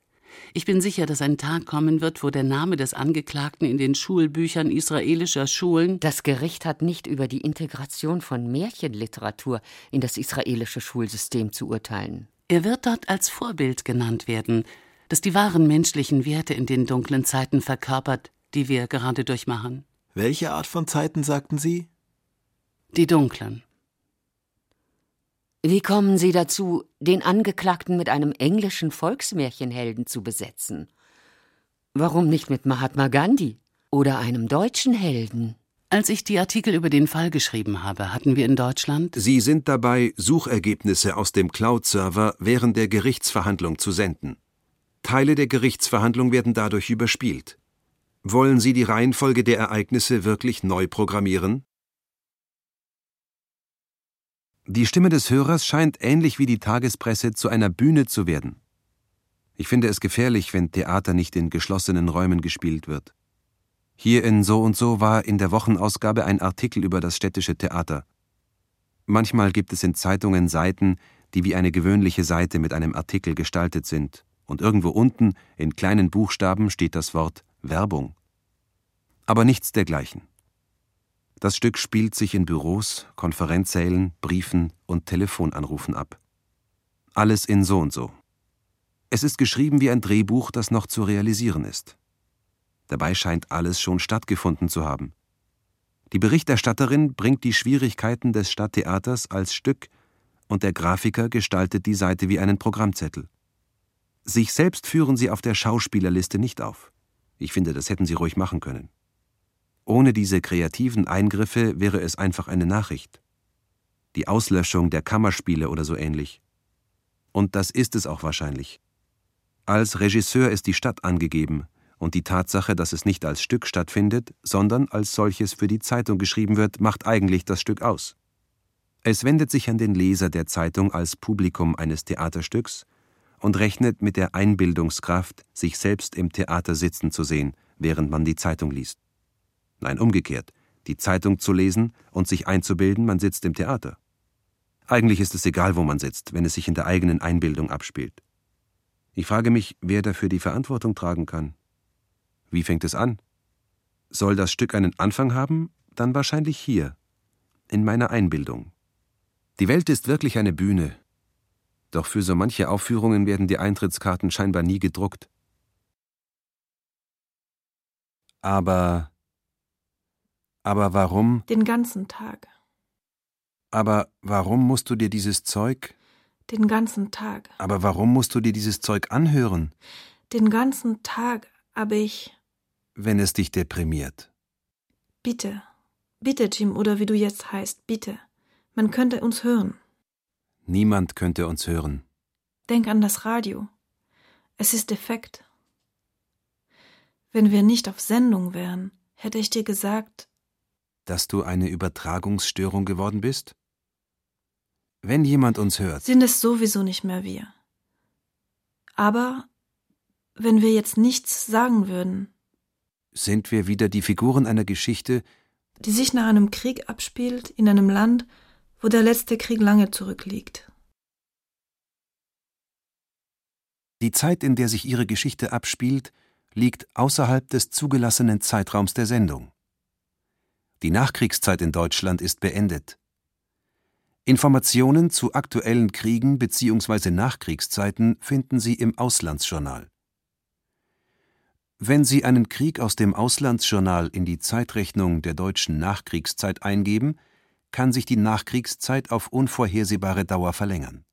Ich bin sicher, dass ein Tag kommen wird, wo der Name des Angeklagten in den Schulbüchern israelischer Schulen. Das Gericht hat nicht über die Integration von Märchenliteratur in das israelische Schulsystem zu urteilen. Er wird dort als Vorbild genannt werden, das die wahren menschlichen Werte in den dunklen Zeiten verkörpert, die wir gerade durchmachen. Welche Art von Zeiten sagten Sie? Die dunklen. Wie kommen Sie dazu, den Angeklagten mit einem englischen Volksmärchenhelden zu besetzen? Warum nicht mit Mahatma Gandhi oder einem deutschen Helden? Als ich die Artikel über den Fall geschrieben habe, hatten wir in Deutschland. Sie sind dabei, Suchergebnisse aus dem Cloud-Server während der Gerichtsverhandlung zu senden. Teile der Gerichtsverhandlung werden dadurch überspielt. Wollen Sie die Reihenfolge der Ereignisse wirklich neu programmieren? Die Stimme des Hörers scheint ähnlich wie die Tagespresse zu einer Bühne zu werden. Ich finde es gefährlich, wenn Theater nicht in geschlossenen Räumen gespielt wird. Hier in So und So war in der Wochenausgabe ein Artikel über das städtische Theater. Manchmal gibt es in Zeitungen Seiten, die wie eine gewöhnliche Seite mit einem Artikel gestaltet sind, und irgendwo unten in kleinen Buchstaben steht das Wort Werbung. Aber nichts dergleichen. Das Stück spielt sich in Büros, Konferenzsälen, Briefen und Telefonanrufen ab. Alles in so und so. Es ist geschrieben wie ein Drehbuch, das noch zu realisieren ist. Dabei scheint alles schon stattgefunden zu haben. Die Berichterstatterin bringt die Schwierigkeiten des Stadttheaters als Stück und der Grafiker gestaltet die Seite wie einen Programmzettel. Sich selbst führen sie auf der Schauspielerliste nicht auf. Ich finde, das hätten sie ruhig machen können. Ohne diese kreativen Eingriffe wäre es einfach eine Nachricht. Die Auslöschung der Kammerspiele oder so ähnlich. Und das ist es auch wahrscheinlich. Als Regisseur ist die Stadt angegeben und die Tatsache, dass es nicht als Stück stattfindet, sondern als solches für die Zeitung geschrieben wird, macht eigentlich das Stück aus. Es wendet sich an den Leser der Zeitung als Publikum eines Theaterstücks und rechnet mit der Einbildungskraft, sich selbst im Theater sitzen zu sehen, während man die Zeitung liest. Nein, umgekehrt, die Zeitung zu lesen und sich einzubilden, man sitzt im Theater. Eigentlich ist es egal, wo man sitzt, wenn es sich in der eigenen Einbildung abspielt. Ich frage mich, wer dafür die Verantwortung tragen kann. Wie fängt es an? Soll das Stück einen Anfang haben? Dann wahrscheinlich hier, in meiner Einbildung. Die Welt ist wirklich eine Bühne, doch für so manche Aufführungen werden die Eintrittskarten scheinbar nie gedruckt. Aber. Aber warum? Den ganzen Tag. Aber warum musst du dir dieses Zeug? Den ganzen Tag. Aber warum musst du dir dieses Zeug anhören? Den ganzen Tag, aber ich. Wenn es dich deprimiert. Bitte. Bitte, Jim, oder wie du jetzt heißt, bitte. Man könnte uns hören. Niemand könnte uns hören. Denk an das Radio. Es ist defekt. Wenn wir nicht auf Sendung wären, hätte ich dir gesagt, dass du eine Übertragungsstörung geworden bist? Wenn jemand uns hört. Sind es sowieso nicht mehr wir. Aber wenn wir jetzt nichts sagen würden. Sind wir wieder die Figuren einer Geschichte, die sich nach einem Krieg abspielt in einem Land, wo der letzte Krieg lange zurückliegt. Die Zeit, in der sich ihre Geschichte abspielt, liegt außerhalb des zugelassenen Zeitraums der Sendung. Die Nachkriegszeit in Deutschland ist beendet. Informationen zu aktuellen Kriegen bzw. Nachkriegszeiten finden Sie im Auslandsjournal. Wenn Sie einen Krieg aus dem Auslandsjournal in die Zeitrechnung der deutschen Nachkriegszeit eingeben, kann sich die Nachkriegszeit auf unvorhersehbare Dauer verlängern.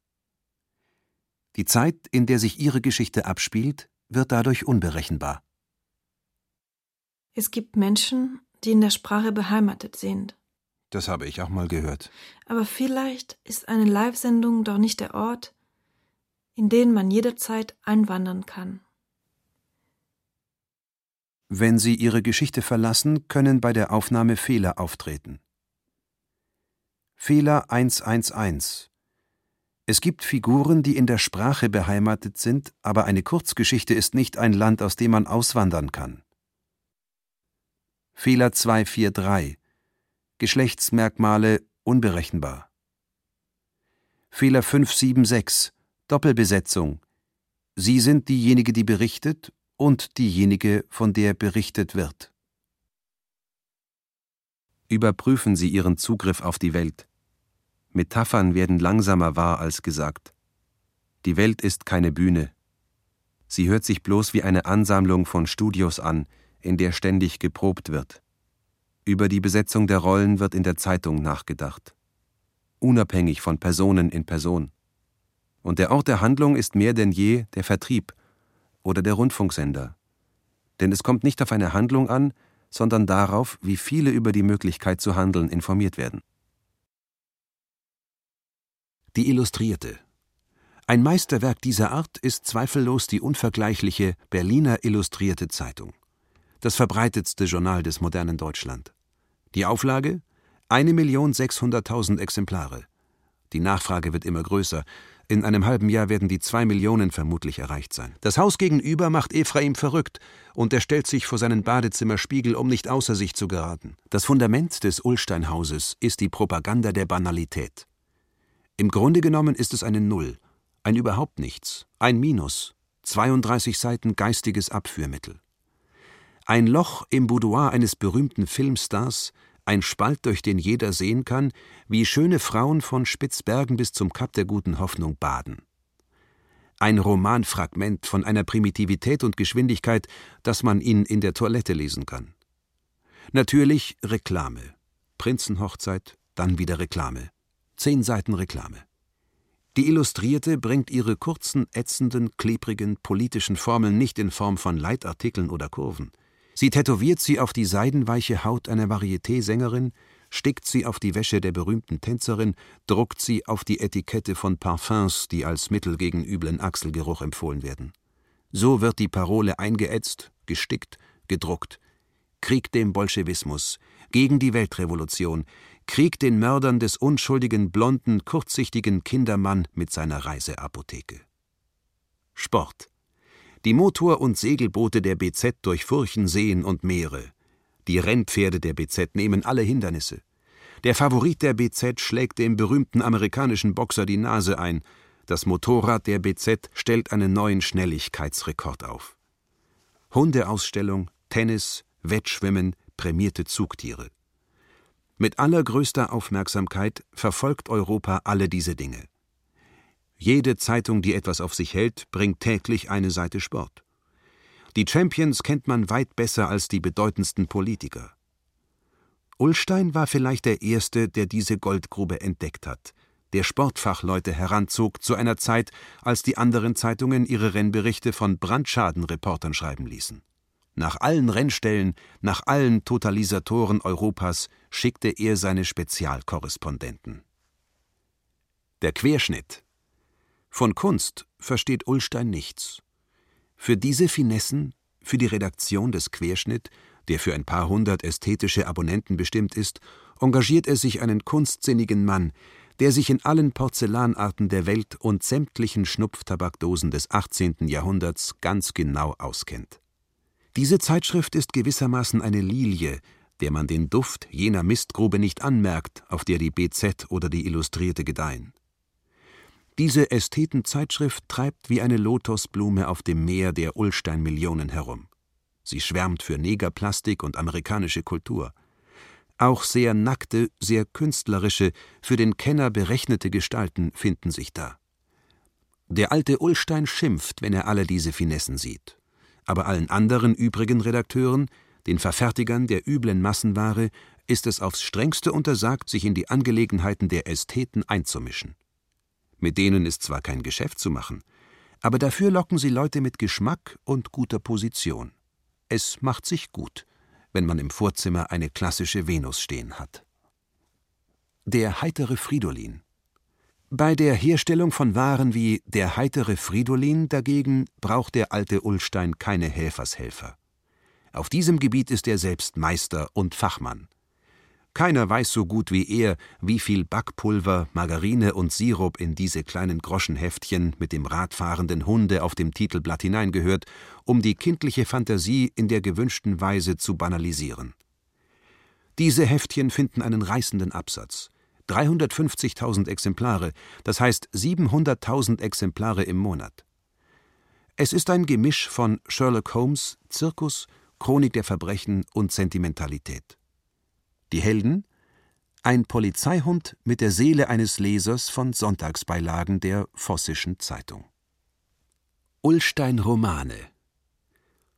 Die Zeit, in der sich Ihre Geschichte abspielt, wird dadurch unberechenbar. Es gibt Menschen, die in der Sprache beheimatet sind. Das habe ich auch mal gehört. Aber vielleicht ist eine Live-Sendung doch nicht der Ort, in den man jederzeit einwandern kann. Wenn Sie Ihre Geschichte verlassen, können bei der Aufnahme Fehler auftreten. Fehler 111 Es gibt Figuren, die in der Sprache beheimatet sind, aber eine Kurzgeschichte ist nicht ein Land, aus dem man auswandern kann. Fehler 243 Geschlechtsmerkmale unberechenbar. Fehler 576 Doppelbesetzung. Sie sind diejenige, die berichtet und diejenige, von der berichtet wird. Überprüfen Sie Ihren Zugriff auf die Welt. Metaphern werden langsamer wahr als gesagt. Die Welt ist keine Bühne. Sie hört sich bloß wie eine Ansammlung von Studios an, in der ständig geprobt wird. Über die Besetzung der Rollen wird in der Zeitung nachgedacht. Unabhängig von Personen in Person. Und der Ort der Handlung ist mehr denn je der Vertrieb oder der Rundfunksender. Denn es kommt nicht auf eine Handlung an, sondern darauf, wie viele über die Möglichkeit zu handeln informiert werden. Die Illustrierte. Ein Meisterwerk dieser Art ist zweifellos die unvergleichliche Berliner Illustrierte Zeitung das verbreitetste Journal des modernen Deutschland. Die Auflage? 1.600.000 Exemplare. Die Nachfrage wird immer größer. In einem halben Jahr werden die zwei Millionen vermutlich erreicht sein. Das Haus gegenüber macht Ephraim verrückt und er stellt sich vor seinen Badezimmerspiegel, um nicht außer sich zu geraten. Das Fundament des Ullsteinhauses ist die Propaganda der Banalität. Im Grunde genommen ist es eine Null, ein überhaupt nichts, ein Minus, 32 Seiten geistiges Abführmittel. Ein Loch im Boudoir eines berühmten Filmstars, ein Spalt, durch den jeder sehen kann, wie schöne Frauen von Spitzbergen bis zum Kap der guten Hoffnung baden. Ein Romanfragment von einer Primitivität und Geschwindigkeit, dass man ihn in der Toilette lesen kann. Natürlich Reklame. Prinzenhochzeit, dann wieder Reklame. Zehn Seiten Reklame. Die Illustrierte bringt ihre kurzen, ätzenden, klebrigen, politischen Formeln nicht in Form von Leitartikeln oder Kurven. Sie tätowiert sie auf die seidenweiche Haut einer Varieté-Sängerin, stickt sie auf die Wäsche der berühmten Tänzerin, druckt sie auf die Etikette von Parfums, die als Mittel gegen üblen Achselgeruch empfohlen werden. So wird die Parole eingeätzt, gestickt, gedruckt. Krieg dem Bolschewismus, gegen die Weltrevolution, Krieg den Mördern des unschuldigen, blonden, kurzsichtigen Kindermann mit seiner Reiseapotheke. Sport. Die Motor- und Segelboote der BZ durchfurchen Seen und Meere. Die Rennpferde der BZ nehmen alle Hindernisse. Der Favorit der BZ schlägt dem berühmten amerikanischen Boxer die Nase ein. Das Motorrad der BZ stellt einen neuen Schnelligkeitsrekord auf. Hundeausstellung, Tennis, Wettschwimmen, prämierte Zugtiere. Mit allergrößter Aufmerksamkeit verfolgt Europa alle diese Dinge. Jede Zeitung, die etwas auf sich hält, bringt täglich eine Seite Sport. Die Champions kennt man weit besser als die bedeutendsten Politiker. Ullstein war vielleicht der Erste, der diese Goldgrube entdeckt hat, der Sportfachleute heranzog zu einer Zeit, als die anderen Zeitungen ihre Rennberichte von Brandschadenreportern schreiben ließen. Nach allen Rennstellen, nach allen Totalisatoren Europas schickte er seine Spezialkorrespondenten. Der Querschnitt von Kunst versteht Ullstein nichts. Für diese Finessen, für die Redaktion des Querschnitt, der für ein paar hundert ästhetische Abonnenten bestimmt ist, engagiert er sich einen kunstsinnigen Mann, der sich in allen Porzellanarten der Welt und sämtlichen Schnupftabakdosen des 18. Jahrhunderts ganz genau auskennt. Diese Zeitschrift ist gewissermaßen eine Lilie, der man den Duft jener Mistgrube nicht anmerkt, auf der die BZ oder die Illustrierte gedeihen. Diese Ästhetenzeitschrift treibt wie eine Lotosblume auf dem Meer der Ullstein-Millionen herum. Sie schwärmt für Negerplastik und amerikanische Kultur. Auch sehr nackte, sehr künstlerische, für den Kenner berechnete Gestalten finden sich da. Der alte Ullstein schimpft, wenn er alle diese Finessen sieht. Aber allen anderen übrigen Redakteuren, den Verfertigern der üblen Massenware, ist es aufs strengste untersagt, sich in die Angelegenheiten der Ästheten einzumischen. Mit denen ist zwar kein Geschäft zu machen, aber dafür locken sie Leute mit Geschmack und guter Position. Es macht sich gut, wenn man im Vorzimmer eine klassische Venus stehen hat. Der heitere Fridolin Bei der Herstellung von Waren wie der heitere Fridolin dagegen braucht der alte Ullstein keine Helfershelfer. Auf diesem Gebiet ist er selbst Meister und Fachmann. Keiner weiß so gut wie er, wie viel Backpulver, Margarine und Sirup in diese kleinen Groschenheftchen mit dem radfahrenden Hunde auf dem Titelblatt hineingehört, um die kindliche Fantasie in der gewünschten Weise zu banalisieren. Diese Heftchen finden einen reißenden Absatz. 350.000 Exemplare, das heißt 700.000 Exemplare im Monat. Es ist ein Gemisch von Sherlock Holmes, Zirkus, Chronik der Verbrechen und Sentimentalität. Die Helden? Ein Polizeihund mit der Seele eines Lesers von Sonntagsbeilagen der Vossischen Zeitung. Ullstein Romane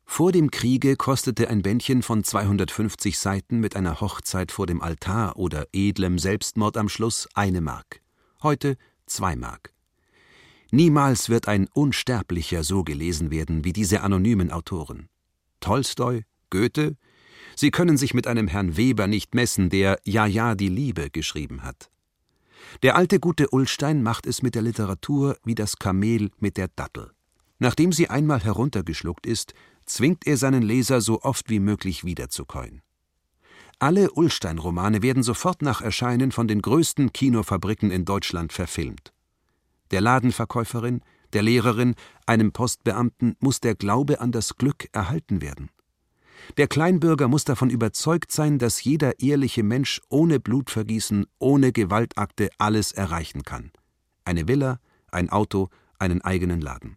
Vor dem Kriege kostete ein Bändchen von 250 Seiten mit einer Hochzeit vor dem Altar oder edlem Selbstmord am Schluss eine Mark. Heute zwei Mark. Niemals wird ein Unsterblicher so gelesen werden wie diese anonymen Autoren. Tolstoi, Goethe, Sie können sich mit einem Herrn Weber nicht messen, der Ja, ja, die Liebe geschrieben hat. Der alte gute Ullstein macht es mit der Literatur wie das Kamel mit der Dattel. Nachdem sie einmal heruntergeschluckt ist, zwingt er seinen Leser so oft wie möglich wiederzukäuen. Alle Ullstein-Romane werden sofort nach Erscheinen von den größten Kinofabriken in Deutschland verfilmt. Der Ladenverkäuferin, der Lehrerin, einem Postbeamten muss der Glaube an das Glück erhalten werden. Der Kleinbürger muss davon überzeugt sein, dass jeder ehrliche Mensch ohne Blutvergießen, ohne Gewaltakte alles erreichen kann. Eine Villa, ein Auto, einen eigenen Laden.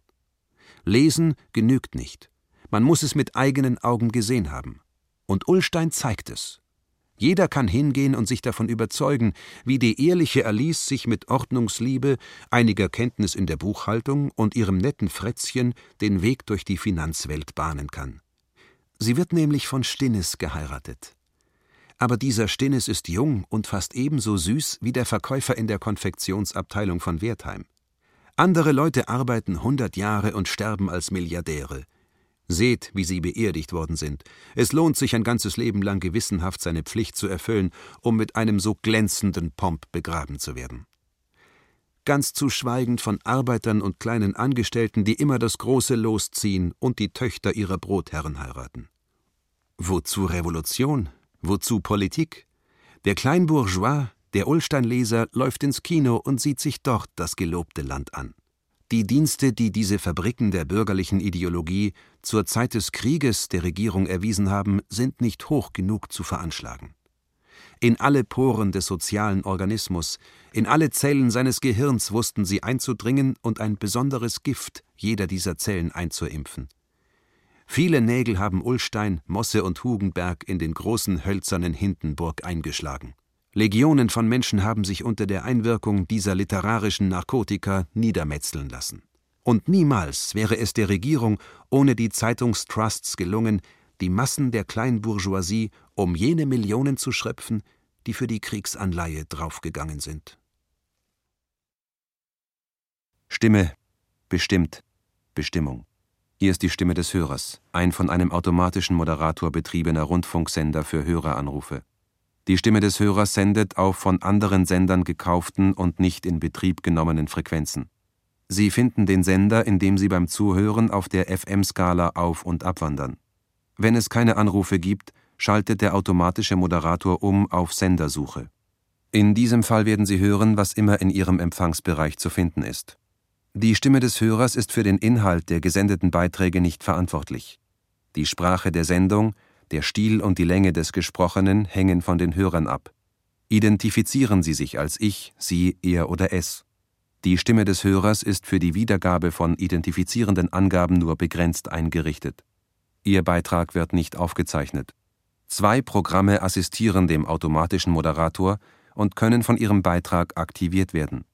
Lesen genügt nicht. Man muss es mit eigenen Augen gesehen haben. Und Ullstein zeigt es. Jeder kann hingehen und sich davon überzeugen, wie die ehrliche Alice sich mit Ordnungsliebe, einiger Kenntnis in der Buchhaltung und ihrem netten Frätzchen den Weg durch die Finanzwelt bahnen kann. Sie wird nämlich von Stinnes geheiratet. Aber dieser Stinnes ist jung und fast ebenso süß wie der Verkäufer in der Konfektionsabteilung von Wertheim. Andere Leute arbeiten hundert Jahre und sterben als Milliardäre. Seht, wie sie beerdigt worden sind. Es lohnt sich ein ganzes Leben lang gewissenhaft seine Pflicht zu erfüllen, um mit einem so glänzenden Pomp begraben zu werden. Ganz zu schweigen von Arbeitern und kleinen Angestellten, die immer das große Los ziehen und die Töchter ihrer Brotherren heiraten. Wozu Revolution? Wozu Politik? Der Kleinbourgeois, der Ullsteinleser, läuft ins Kino und sieht sich dort das gelobte Land an. Die Dienste, die diese Fabriken der bürgerlichen Ideologie zur Zeit des Krieges der Regierung erwiesen haben, sind nicht hoch genug zu veranschlagen. In alle Poren des sozialen Organismus, in alle Zellen seines Gehirns wussten sie einzudringen und ein besonderes Gift jeder dieser Zellen einzuimpfen. Viele Nägel haben Ullstein, Mosse und Hugenberg in den großen hölzernen Hindenburg eingeschlagen. Legionen von Menschen haben sich unter der Einwirkung dieser literarischen Narkotika niedermetzeln lassen. Und niemals wäre es der Regierung ohne die Zeitungstrusts gelungen, die Massen der Kleinbourgeoisie um jene Millionen zu schröpfen, die für die Kriegsanleihe draufgegangen sind. Stimme, bestimmt, Bestimmung. Hier ist die Stimme des Hörers, ein von einem automatischen Moderator betriebener Rundfunksender für Höreranrufe. Die Stimme des Hörers sendet auf von anderen Sendern gekauften und nicht in Betrieb genommenen Frequenzen. Sie finden den Sender, indem Sie beim Zuhören auf der FM-Skala auf- und abwandern. Wenn es keine Anrufe gibt, schaltet der automatische Moderator um auf Sendersuche. In diesem Fall werden Sie hören, was immer in Ihrem Empfangsbereich zu finden ist. Die Stimme des Hörers ist für den Inhalt der gesendeten Beiträge nicht verantwortlich. Die Sprache der Sendung, der Stil und die Länge des Gesprochenen hängen von den Hörern ab. Identifizieren Sie sich als ich, Sie, er oder es. Die Stimme des Hörers ist für die Wiedergabe von identifizierenden Angaben nur begrenzt eingerichtet. Ihr Beitrag wird nicht aufgezeichnet. Zwei Programme assistieren dem automatischen Moderator und können von ihrem Beitrag aktiviert werden.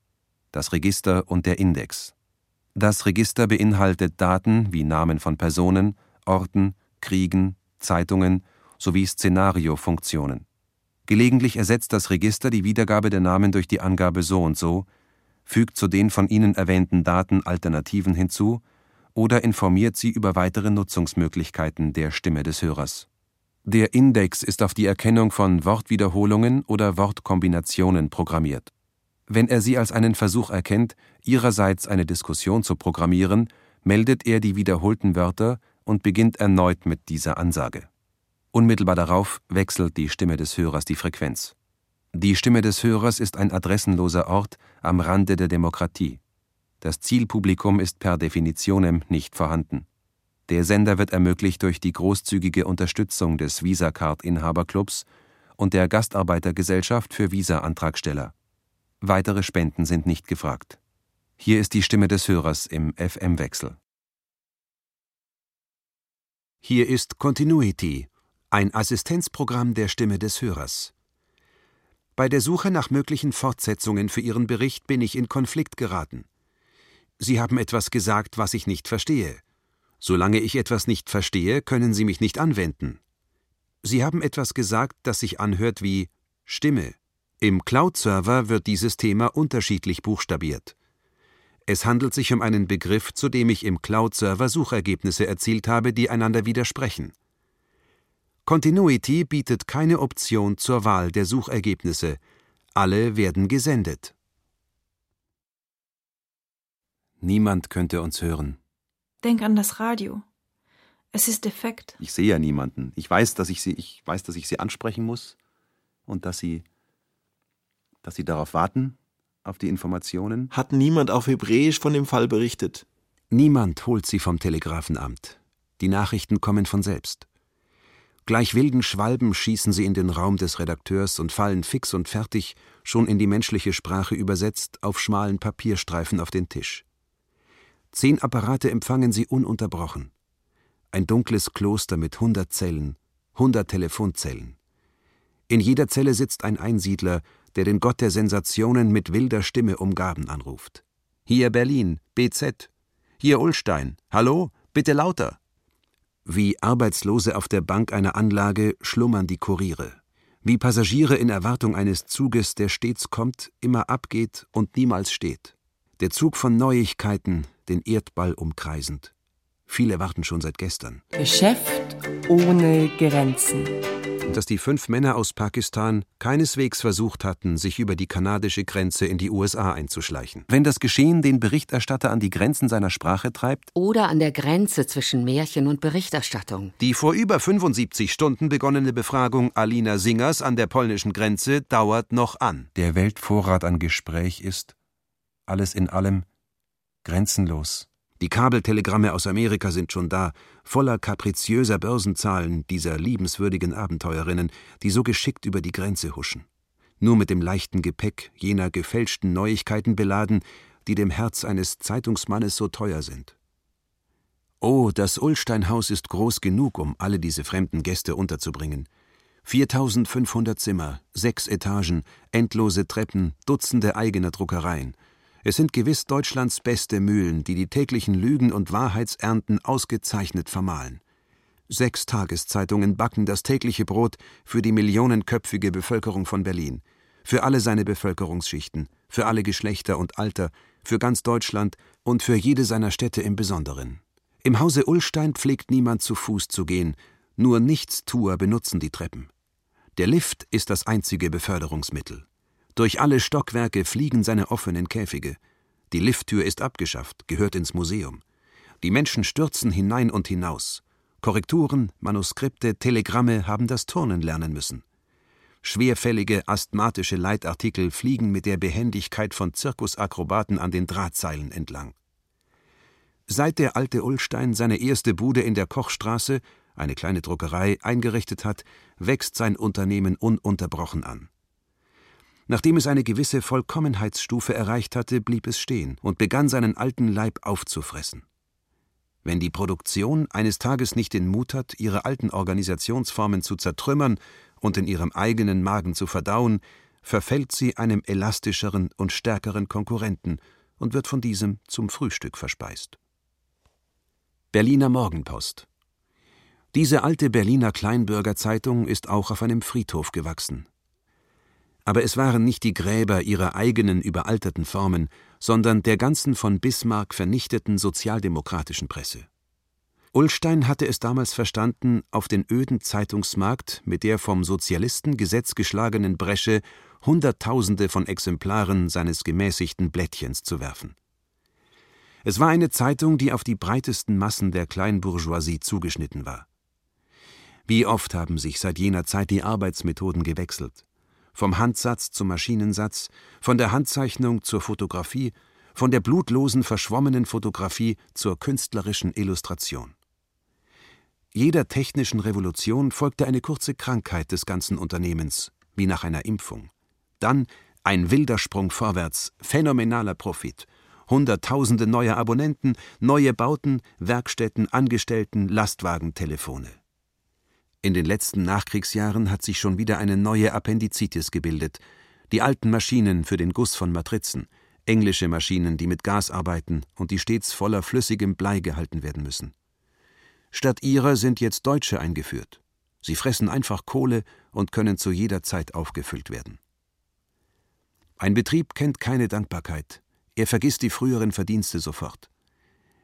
Das Register und der Index. Das Register beinhaltet Daten wie Namen von Personen, Orten, Kriegen, Zeitungen sowie Szenariofunktionen. Gelegentlich ersetzt das Register die Wiedergabe der Namen durch die Angabe so und so, fügt zu den von Ihnen erwähnten Daten Alternativen hinzu oder informiert Sie über weitere Nutzungsmöglichkeiten der Stimme des Hörers. Der Index ist auf die Erkennung von Wortwiederholungen oder Wortkombinationen programmiert. Wenn er sie als einen Versuch erkennt, Ihrerseits eine Diskussion zu programmieren, meldet er die wiederholten Wörter und beginnt erneut mit dieser Ansage. Unmittelbar darauf wechselt die Stimme des Hörers die Frequenz. Die Stimme des Hörers ist ein adressenloser Ort am Rande der Demokratie. Das Zielpublikum ist per definitionem nicht vorhanden. Der Sender wird ermöglicht durch die großzügige Unterstützung des Visa-Card-Inhaberclubs und der Gastarbeitergesellschaft für Visa-Antragsteller. Weitere Spenden sind nicht gefragt. Hier ist die Stimme des Hörers im FM-Wechsel. Hier ist Continuity, ein Assistenzprogramm der Stimme des Hörers. Bei der Suche nach möglichen Fortsetzungen für Ihren Bericht bin ich in Konflikt geraten. Sie haben etwas gesagt, was ich nicht verstehe. Solange ich etwas nicht verstehe, können Sie mich nicht anwenden. Sie haben etwas gesagt, das sich anhört wie Stimme. Im Cloud-Server wird dieses Thema unterschiedlich buchstabiert. Es handelt sich um einen Begriff, zu dem ich im Cloud-Server Suchergebnisse erzielt habe, die einander widersprechen. Continuity bietet keine Option zur Wahl der Suchergebnisse. Alle werden gesendet. Niemand könnte uns hören. Denk an das Radio. Es ist defekt. Ich sehe ja niemanden. Ich weiß, dass ich sie, ich weiß, dass ich sie ansprechen muss und dass sie, dass sie darauf warten, auf die Informationen. Hat niemand auf Hebräisch von dem Fall berichtet? Niemand holt sie vom Telegrafenamt. Die Nachrichten kommen von selbst. Gleich wilden Schwalben schießen sie in den Raum des Redakteurs und fallen fix und fertig, schon in die menschliche Sprache übersetzt, auf schmalen Papierstreifen auf den Tisch. Zehn Apparate empfangen sie ununterbrochen. Ein dunkles Kloster mit hundert Zellen, hundert Telefonzellen. In jeder Zelle sitzt ein Einsiedler, der den Gott der Sensationen mit wilder Stimme um Gaben anruft. Hier Berlin, BZ. Hier Ulstein. Hallo, bitte lauter. Wie Arbeitslose auf der Bank einer Anlage schlummern die Kuriere. Wie Passagiere in Erwartung eines Zuges, der stets kommt, immer abgeht und niemals steht. Der Zug von Neuigkeiten, den Erdball umkreisend. Viele warten schon seit gestern. Geschäft ohne Grenzen dass die fünf Männer aus Pakistan keineswegs versucht hatten, sich über die kanadische Grenze in die USA einzuschleichen. Wenn das Geschehen den Berichterstatter an die Grenzen seiner Sprache treibt? Oder an der Grenze zwischen Märchen und Berichterstattung. Die vor über 75 Stunden begonnene Befragung Alina Singers an der polnischen Grenze dauert noch an. Der Weltvorrat an Gespräch ist, alles in allem, grenzenlos. Die Kabeltelegramme aus Amerika sind schon da, voller kapriziöser Börsenzahlen dieser liebenswürdigen Abenteurerinnen, die so geschickt über die Grenze huschen. Nur mit dem leichten Gepäck jener gefälschten Neuigkeiten beladen, die dem Herz eines Zeitungsmannes so teuer sind. Oh, das Ullsteinhaus ist groß genug, um alle diese fremden Gäste unterzubringen. 4500 Zimmer, sechs Etagen, endlose Treppen, Dutzende eigener Druckereien – es sind gewiss Deutschlands beste Mühlen, die die täglichen Lügen und Wahrheitsernten ausgezeichnet vermahlen. Sechs Tageszeitungen backen das tägliche Brot für die millionenköpfige Bevölkerung von Berlin, für alle seine Bevölkerungsschichten, für alle Geschlechter und Alter, für ganz Deutschland und für jede seiner Städte im Besonderen. Im Hause Ullstein pflegt niemand zu Fuß zu gehen, nur Nichtstuer benutzen die Treppen. Der Lift ist das einzige Beförderungsmittel. Durch alle Stockwerke fliegen seine offenen Käfige. Die Lifttür ist abgeschafft, gehört ins Museum. Die Menschen stürzen hinein und hinaus. Korrekturen, Manuskripte, Telegramme haben das Turnen lernen müssen. Schwerfällige asthmatische Leitartikel fliegen mit der Behendigkeit von Zirkusakrobaten an den Drahtseilen entlang. Seit der alte Ullstein seine erste Bude in der Kochstraße, eine kleine Druckerei, eingerichtet hat, wächst sein Unternehmen ununterbrochen an. Nachdem es eine gewisse Vollkommenheitsstufe erreicht hatte, blieb es stehen und begann seinen alten Leib aufzufressen. Wenn die Produktion eines Tages nicht den Mut hat, ihre alten Organisationsformen zu zertrümmern und in ihrem eigenen Magen zu verdauen, verfällt sie einem elastischeren und stärkeren Konkurrenten und wird von diesem zum Frühstück verspeist. Berliner Morgenpost Diese alte Berliner Kleinbürgerzeitung ist auch auf einem Friedhof gewachsen. Aber es waren nicht die Gräber ihrer eigenen überalterten Formen, sondern der ganzen von Bismarck vernichteten sozialdemokratischen Presse. Ullstein hatte es damals verstanden, auf den öden Zeitungsmarkt mit der vom Sozialistengesetz geschlagenen Bresche Hunderttausende von Exemplaren seines gemäßigten Blättchens zu werfen. Es war eine Zeitung, die auf die breitesten Massen der Kleinbourgeoisie zugeschnitten war. Wie oft haben sich seit jener Zeit die Arbeitsmethoden gewechselt vom Handsatz zum Maschinensatz, von der Handzeichnung zur Fotografie, von der blutlosen, verschwommenen Fotografie zur künstlerischen Illustration. Jeder technischen Revolution folgte eine kurze Krankheit des ganzen Unternehmens, wie nach einer Impfung. Dann ein wilder Sprung vorwärts, phänomenaler Profit, Hunderttausende neue Abonnenten, neue Bauten, Werkstätten, Angestellten, Lastwagen, Telefone. In den letzten Nachkriegsjahren hat sich schon wieder eine neue Appendizitis gebildet. Die alten Maschinen für den Guss von Matrizen, englische Maschinen, die mit Gas arbeiten und die stets voller flüssigem Blei gehalten werden müssen. Statt ihrer sind jetzt Deutsche eingeführt. Sie fressen einfach Kohle und können zu jeder Zeit aufgefüllt werden. Ein Betrieb kennt keine Dankbarkeit. Er vergisst die früheren Verdienste sofort.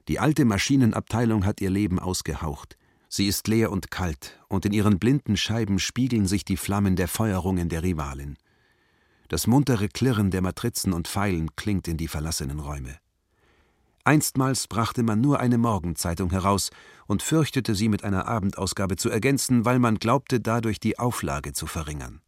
Die alte Maschinenabteilung hat ihr Leben ausgehaucht. Sie ist leer und kalt, und in ihren blinden Scheiben spiegeln sich die Flammen der Feuerungen der Rivalin. Das muntere Klirren der Matrizen und Pfeilen klingt in die verlassenen Räume. Einstmals brachte man nur eine Morgenzeitung heraus und fürchtete sie mit einer Abendausgabe zu ergänzen, weil man glaubte, dadurch die Auflage zu verringern.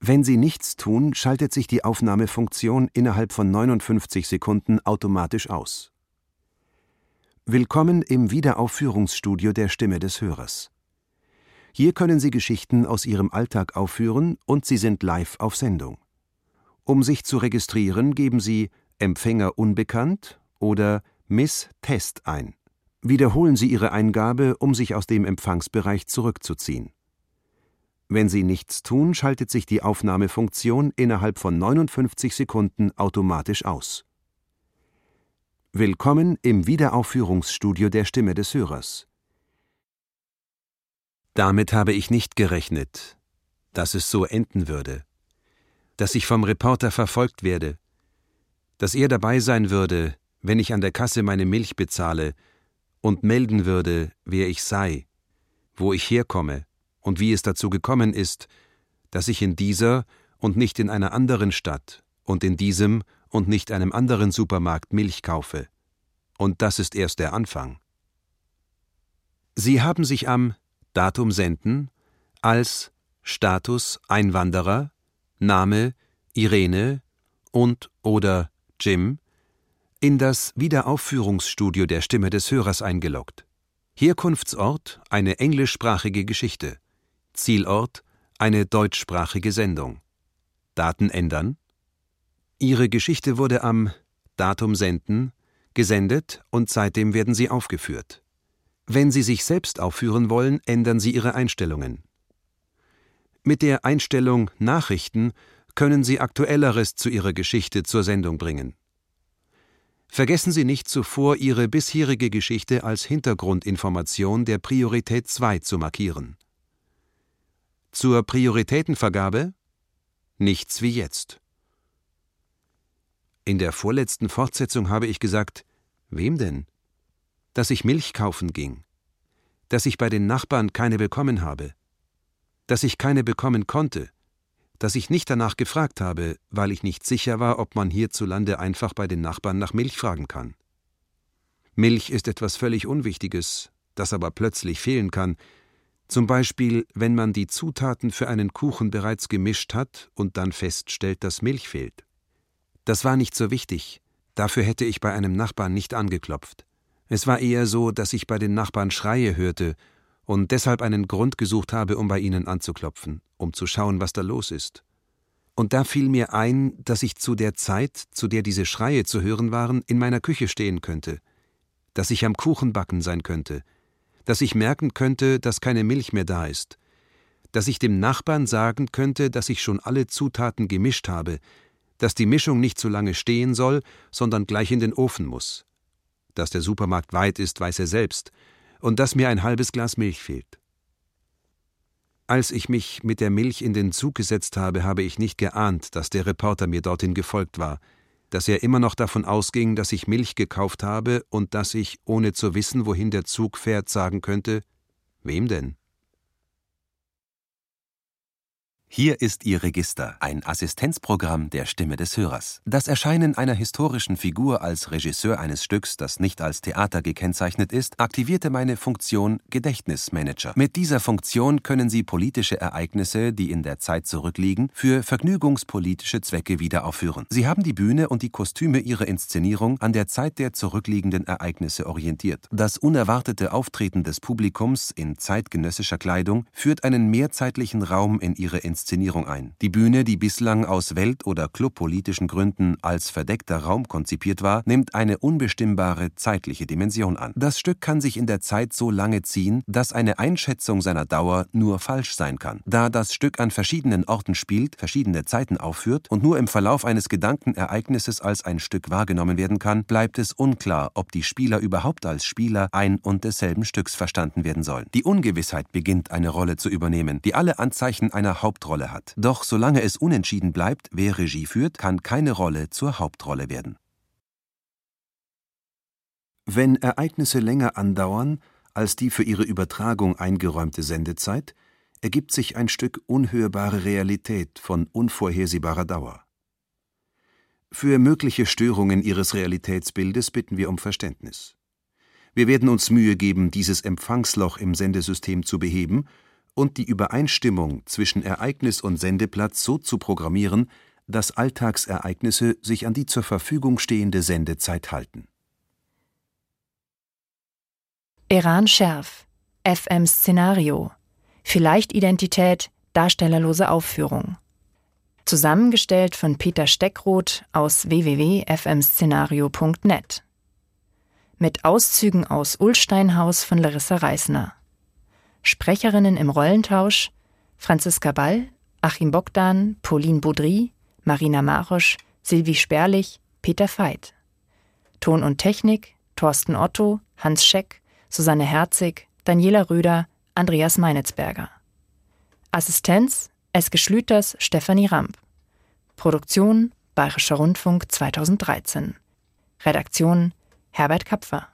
Wenn Sie nichts tun, schaltet sich die Aufnahmefunktion innerhalb von 59 Sekunden automatisch aus. Willkommen im Wiederaufführungsstudio der Stimme des Hörers. Hier können Sie Geschichten aus Ihrem Alltag aufführen und Sie sind live auf Sendung. Um sich zu registrieren, geben Sie Empfänger unbekannt oder Miss Test ein. Wiederholen Sie Ihre Eingabe, um sich aus dem Empfangsbereich zurückzuziehen. Wenn Sie nichts tun, schaltet sich die Aufnahmefunktion innerhalb von 59 Sekunden automatisch aus. Willkommen im Wiederaufführungsstudio der Stimme des Hörers. Damit habe ich nicht gerechnet, dass es so enden würde, dass ich vom Reporter verfolgt werde, dass er dabei sein würde, wenn ich an der Kasse meine Milch bezahle und melden würde, wer ich sei, wo ich herkomme und wie es dazu gekommen ist, dass ich in dieser und nicht in einer anderen Stadt und in diesem und nicht einem anderen Supermarkt Milch kaufe. Und das ist erst der Anfang. Sie haben sich am Datum senden als Status Einwanderer, Name Irene und oder Jim in das Wiederaufführungsstudio der Stimme des Hörers eingeloggt. Herkunftsort eine englischsprachige Geschichte. Zielort eine deutschsprachige Sendung. Daten ändern. Ihre Geschichte wurde am Datum senden gesendet und seitdem werden sie aufgeführt. Wenn Sie sich selbst aufführen wollen, ändern Sie Ihre Einstellungen. Mit der Einstellung Nachrichten können Sie Aktuelleres zu Ihrer Geschichte zur Sendung bringen. Vergessen Sie nicht zuvor, Ihre bisherige Geschichte als Hintergrundinformation der Priorität 2 zu markieren. Zur Prioritätenvergabe nichts wie jetzt. In der vorletzten Fortsetzung habe ich gesagt, wem denn? Dass ich Milch kaufen ging, dass ich bei den Nachbarn keine bekommen habe, dass ich keine bekommen konnte, dass ich nicht danach gefragt habe, weil ich nicht sicher war, ob man hierzulande einfach bei den Nachbarn nach Milch fragen kann. Milch ist etwas völlig Unwichtiges, das aber plötzlich fehlen kann, zum Beispiel, wenn man die Zutaten für einen Kuchen bereits gemischt hat und dann feststellt, dass Milch fehlt. Das war nicht so wichtig, dafür hätte ich bei einem Nachbarn nicht angeklopft. Es war eher so, dass ich bei den Nachbarn Schreie hörte und deshalb einen Grund gesucht habe, um bei ihnen anzuklopfen, um zu schauen, was da los ist. Und da fiel mir ein, dass ich zu der Zeit, zu der diese Schreie zu hören waren, in meiner Küche stehen könnte, dass ich am Kuchenbacken sein könnte, dass ich merken könnte, dass keine Milch mehr da ist, dass ich dem Nachbarn sagen könnte, dass ich schon alle Zutaten gemischt habe, dass die Mischung nicht zu lange stehen soll, sondern gleich in den Ofen muss. Dass der Supermarkt weit ist, weiß er selbst, und dass mir ein halbes Glas Milch fehlt. Als ich mich mit der Milch in den Zug gesetzt habe, habe ich nicht geahnt, dass der Reporter mir dorthin gefolgt war, dass er immer noch davon ausging, dass ich Milch gekauft habe und dass ich, ohne zu wissen, wohin der Zug fährt, sagen könnte Wem denn? Hier ist Ihr Register, ein Assistenzprogramm der Stimme des Hörers. Das Erscheinen einer historischen Figur als Regisseur eines Stücks, das nicht als Theater gekennzeichnet ist, aktivierte meine Funktion Gedächtnismanager. Mit dieser Funktion können Sie politische Ereignisse, die in der Zeit zurückliegen, für vergnügungspolitische Zwecke wieder aufführen. Sie haben die Bühne und die Kostüme Ihrer Inszenierung an der Zeit der zurückliegenden Ereignisse orientiert. Das unerwartete Auftreten des Publikums in zeitgenössischer Kleidung führt einen mehrzeitlichen Raum in Ihre Inszenierung Inszenierung ein. Die Bühne, die bislang aus welt- oder clubpolitischen Gründen als verdeckter Raum konzipiert war, nimmt eine unbestimmbare zeitliche Dimension an. Das Stück kann sich in der Zeit so lange ziehen, dass eine Einschätzung seiner Dauer nur falsch sein kann. Da das Stück an verschiedenen Orten spielt, verschiedene Zeiten aufführt und nur im Verlauf eines Gedankenereignisses als ein Stück wahrgenommen werden kann, bleibt es unklar, ob die Spieler überhaupt als Spieler ein und desselben Stücks verstanden werden sollen. Die Ungewissheit beginnt eine Rolle zu übernehmen, die alle Anzeichen einer Hauptrolle Hauptrolle hat. Doch solange es unentschieden bleibt, wer Regie führt, kann keine Rolle zur Hauptrolle werden. Wenn Ereignisse länger andauern als die für ihre Übertragung eingeräumte Sendezeit, ergibt sich ein Stück unhörbare Realität von unvorhersehbarer Dauer. Für mögliche Störungen Ihres Realitätsbildes bitten wir um Verständnis. Wir werden uns Mühe geben, dieses Empfangsloch im Sendesystem zu beheben und die Übereinstimmung zwischen Ereignis und Sendeplatz so zu programmieren, dass Alltagsereignisse sich an die zur Verfügung stehende Sendezeit halten. Iran Scherf, FM Szenario, vielleicht Identität, darstellerlose Aufführung. Zusammengestellt von Peter Steckroth aus www.fmszenario.net. Mit Auszügen aus Ulsteinhaus von Larissa Reisner. Sprecherinnen im Rollentausch Franziska Ball, Achim Bogdan, Pauline Baudry, Marina Marosch, Silvi Sperlich, Peter Veit. Ton und Technik Thorsten Otto, Hans Scheck, Susanne Herzig, Daniela Röder, Andreas Meinitzberger. Assistenz Eske Schlüters, Stefanie Ramp. Produktion Bayerischer Rundfunk 2013. Redaktion Herbert Kapfer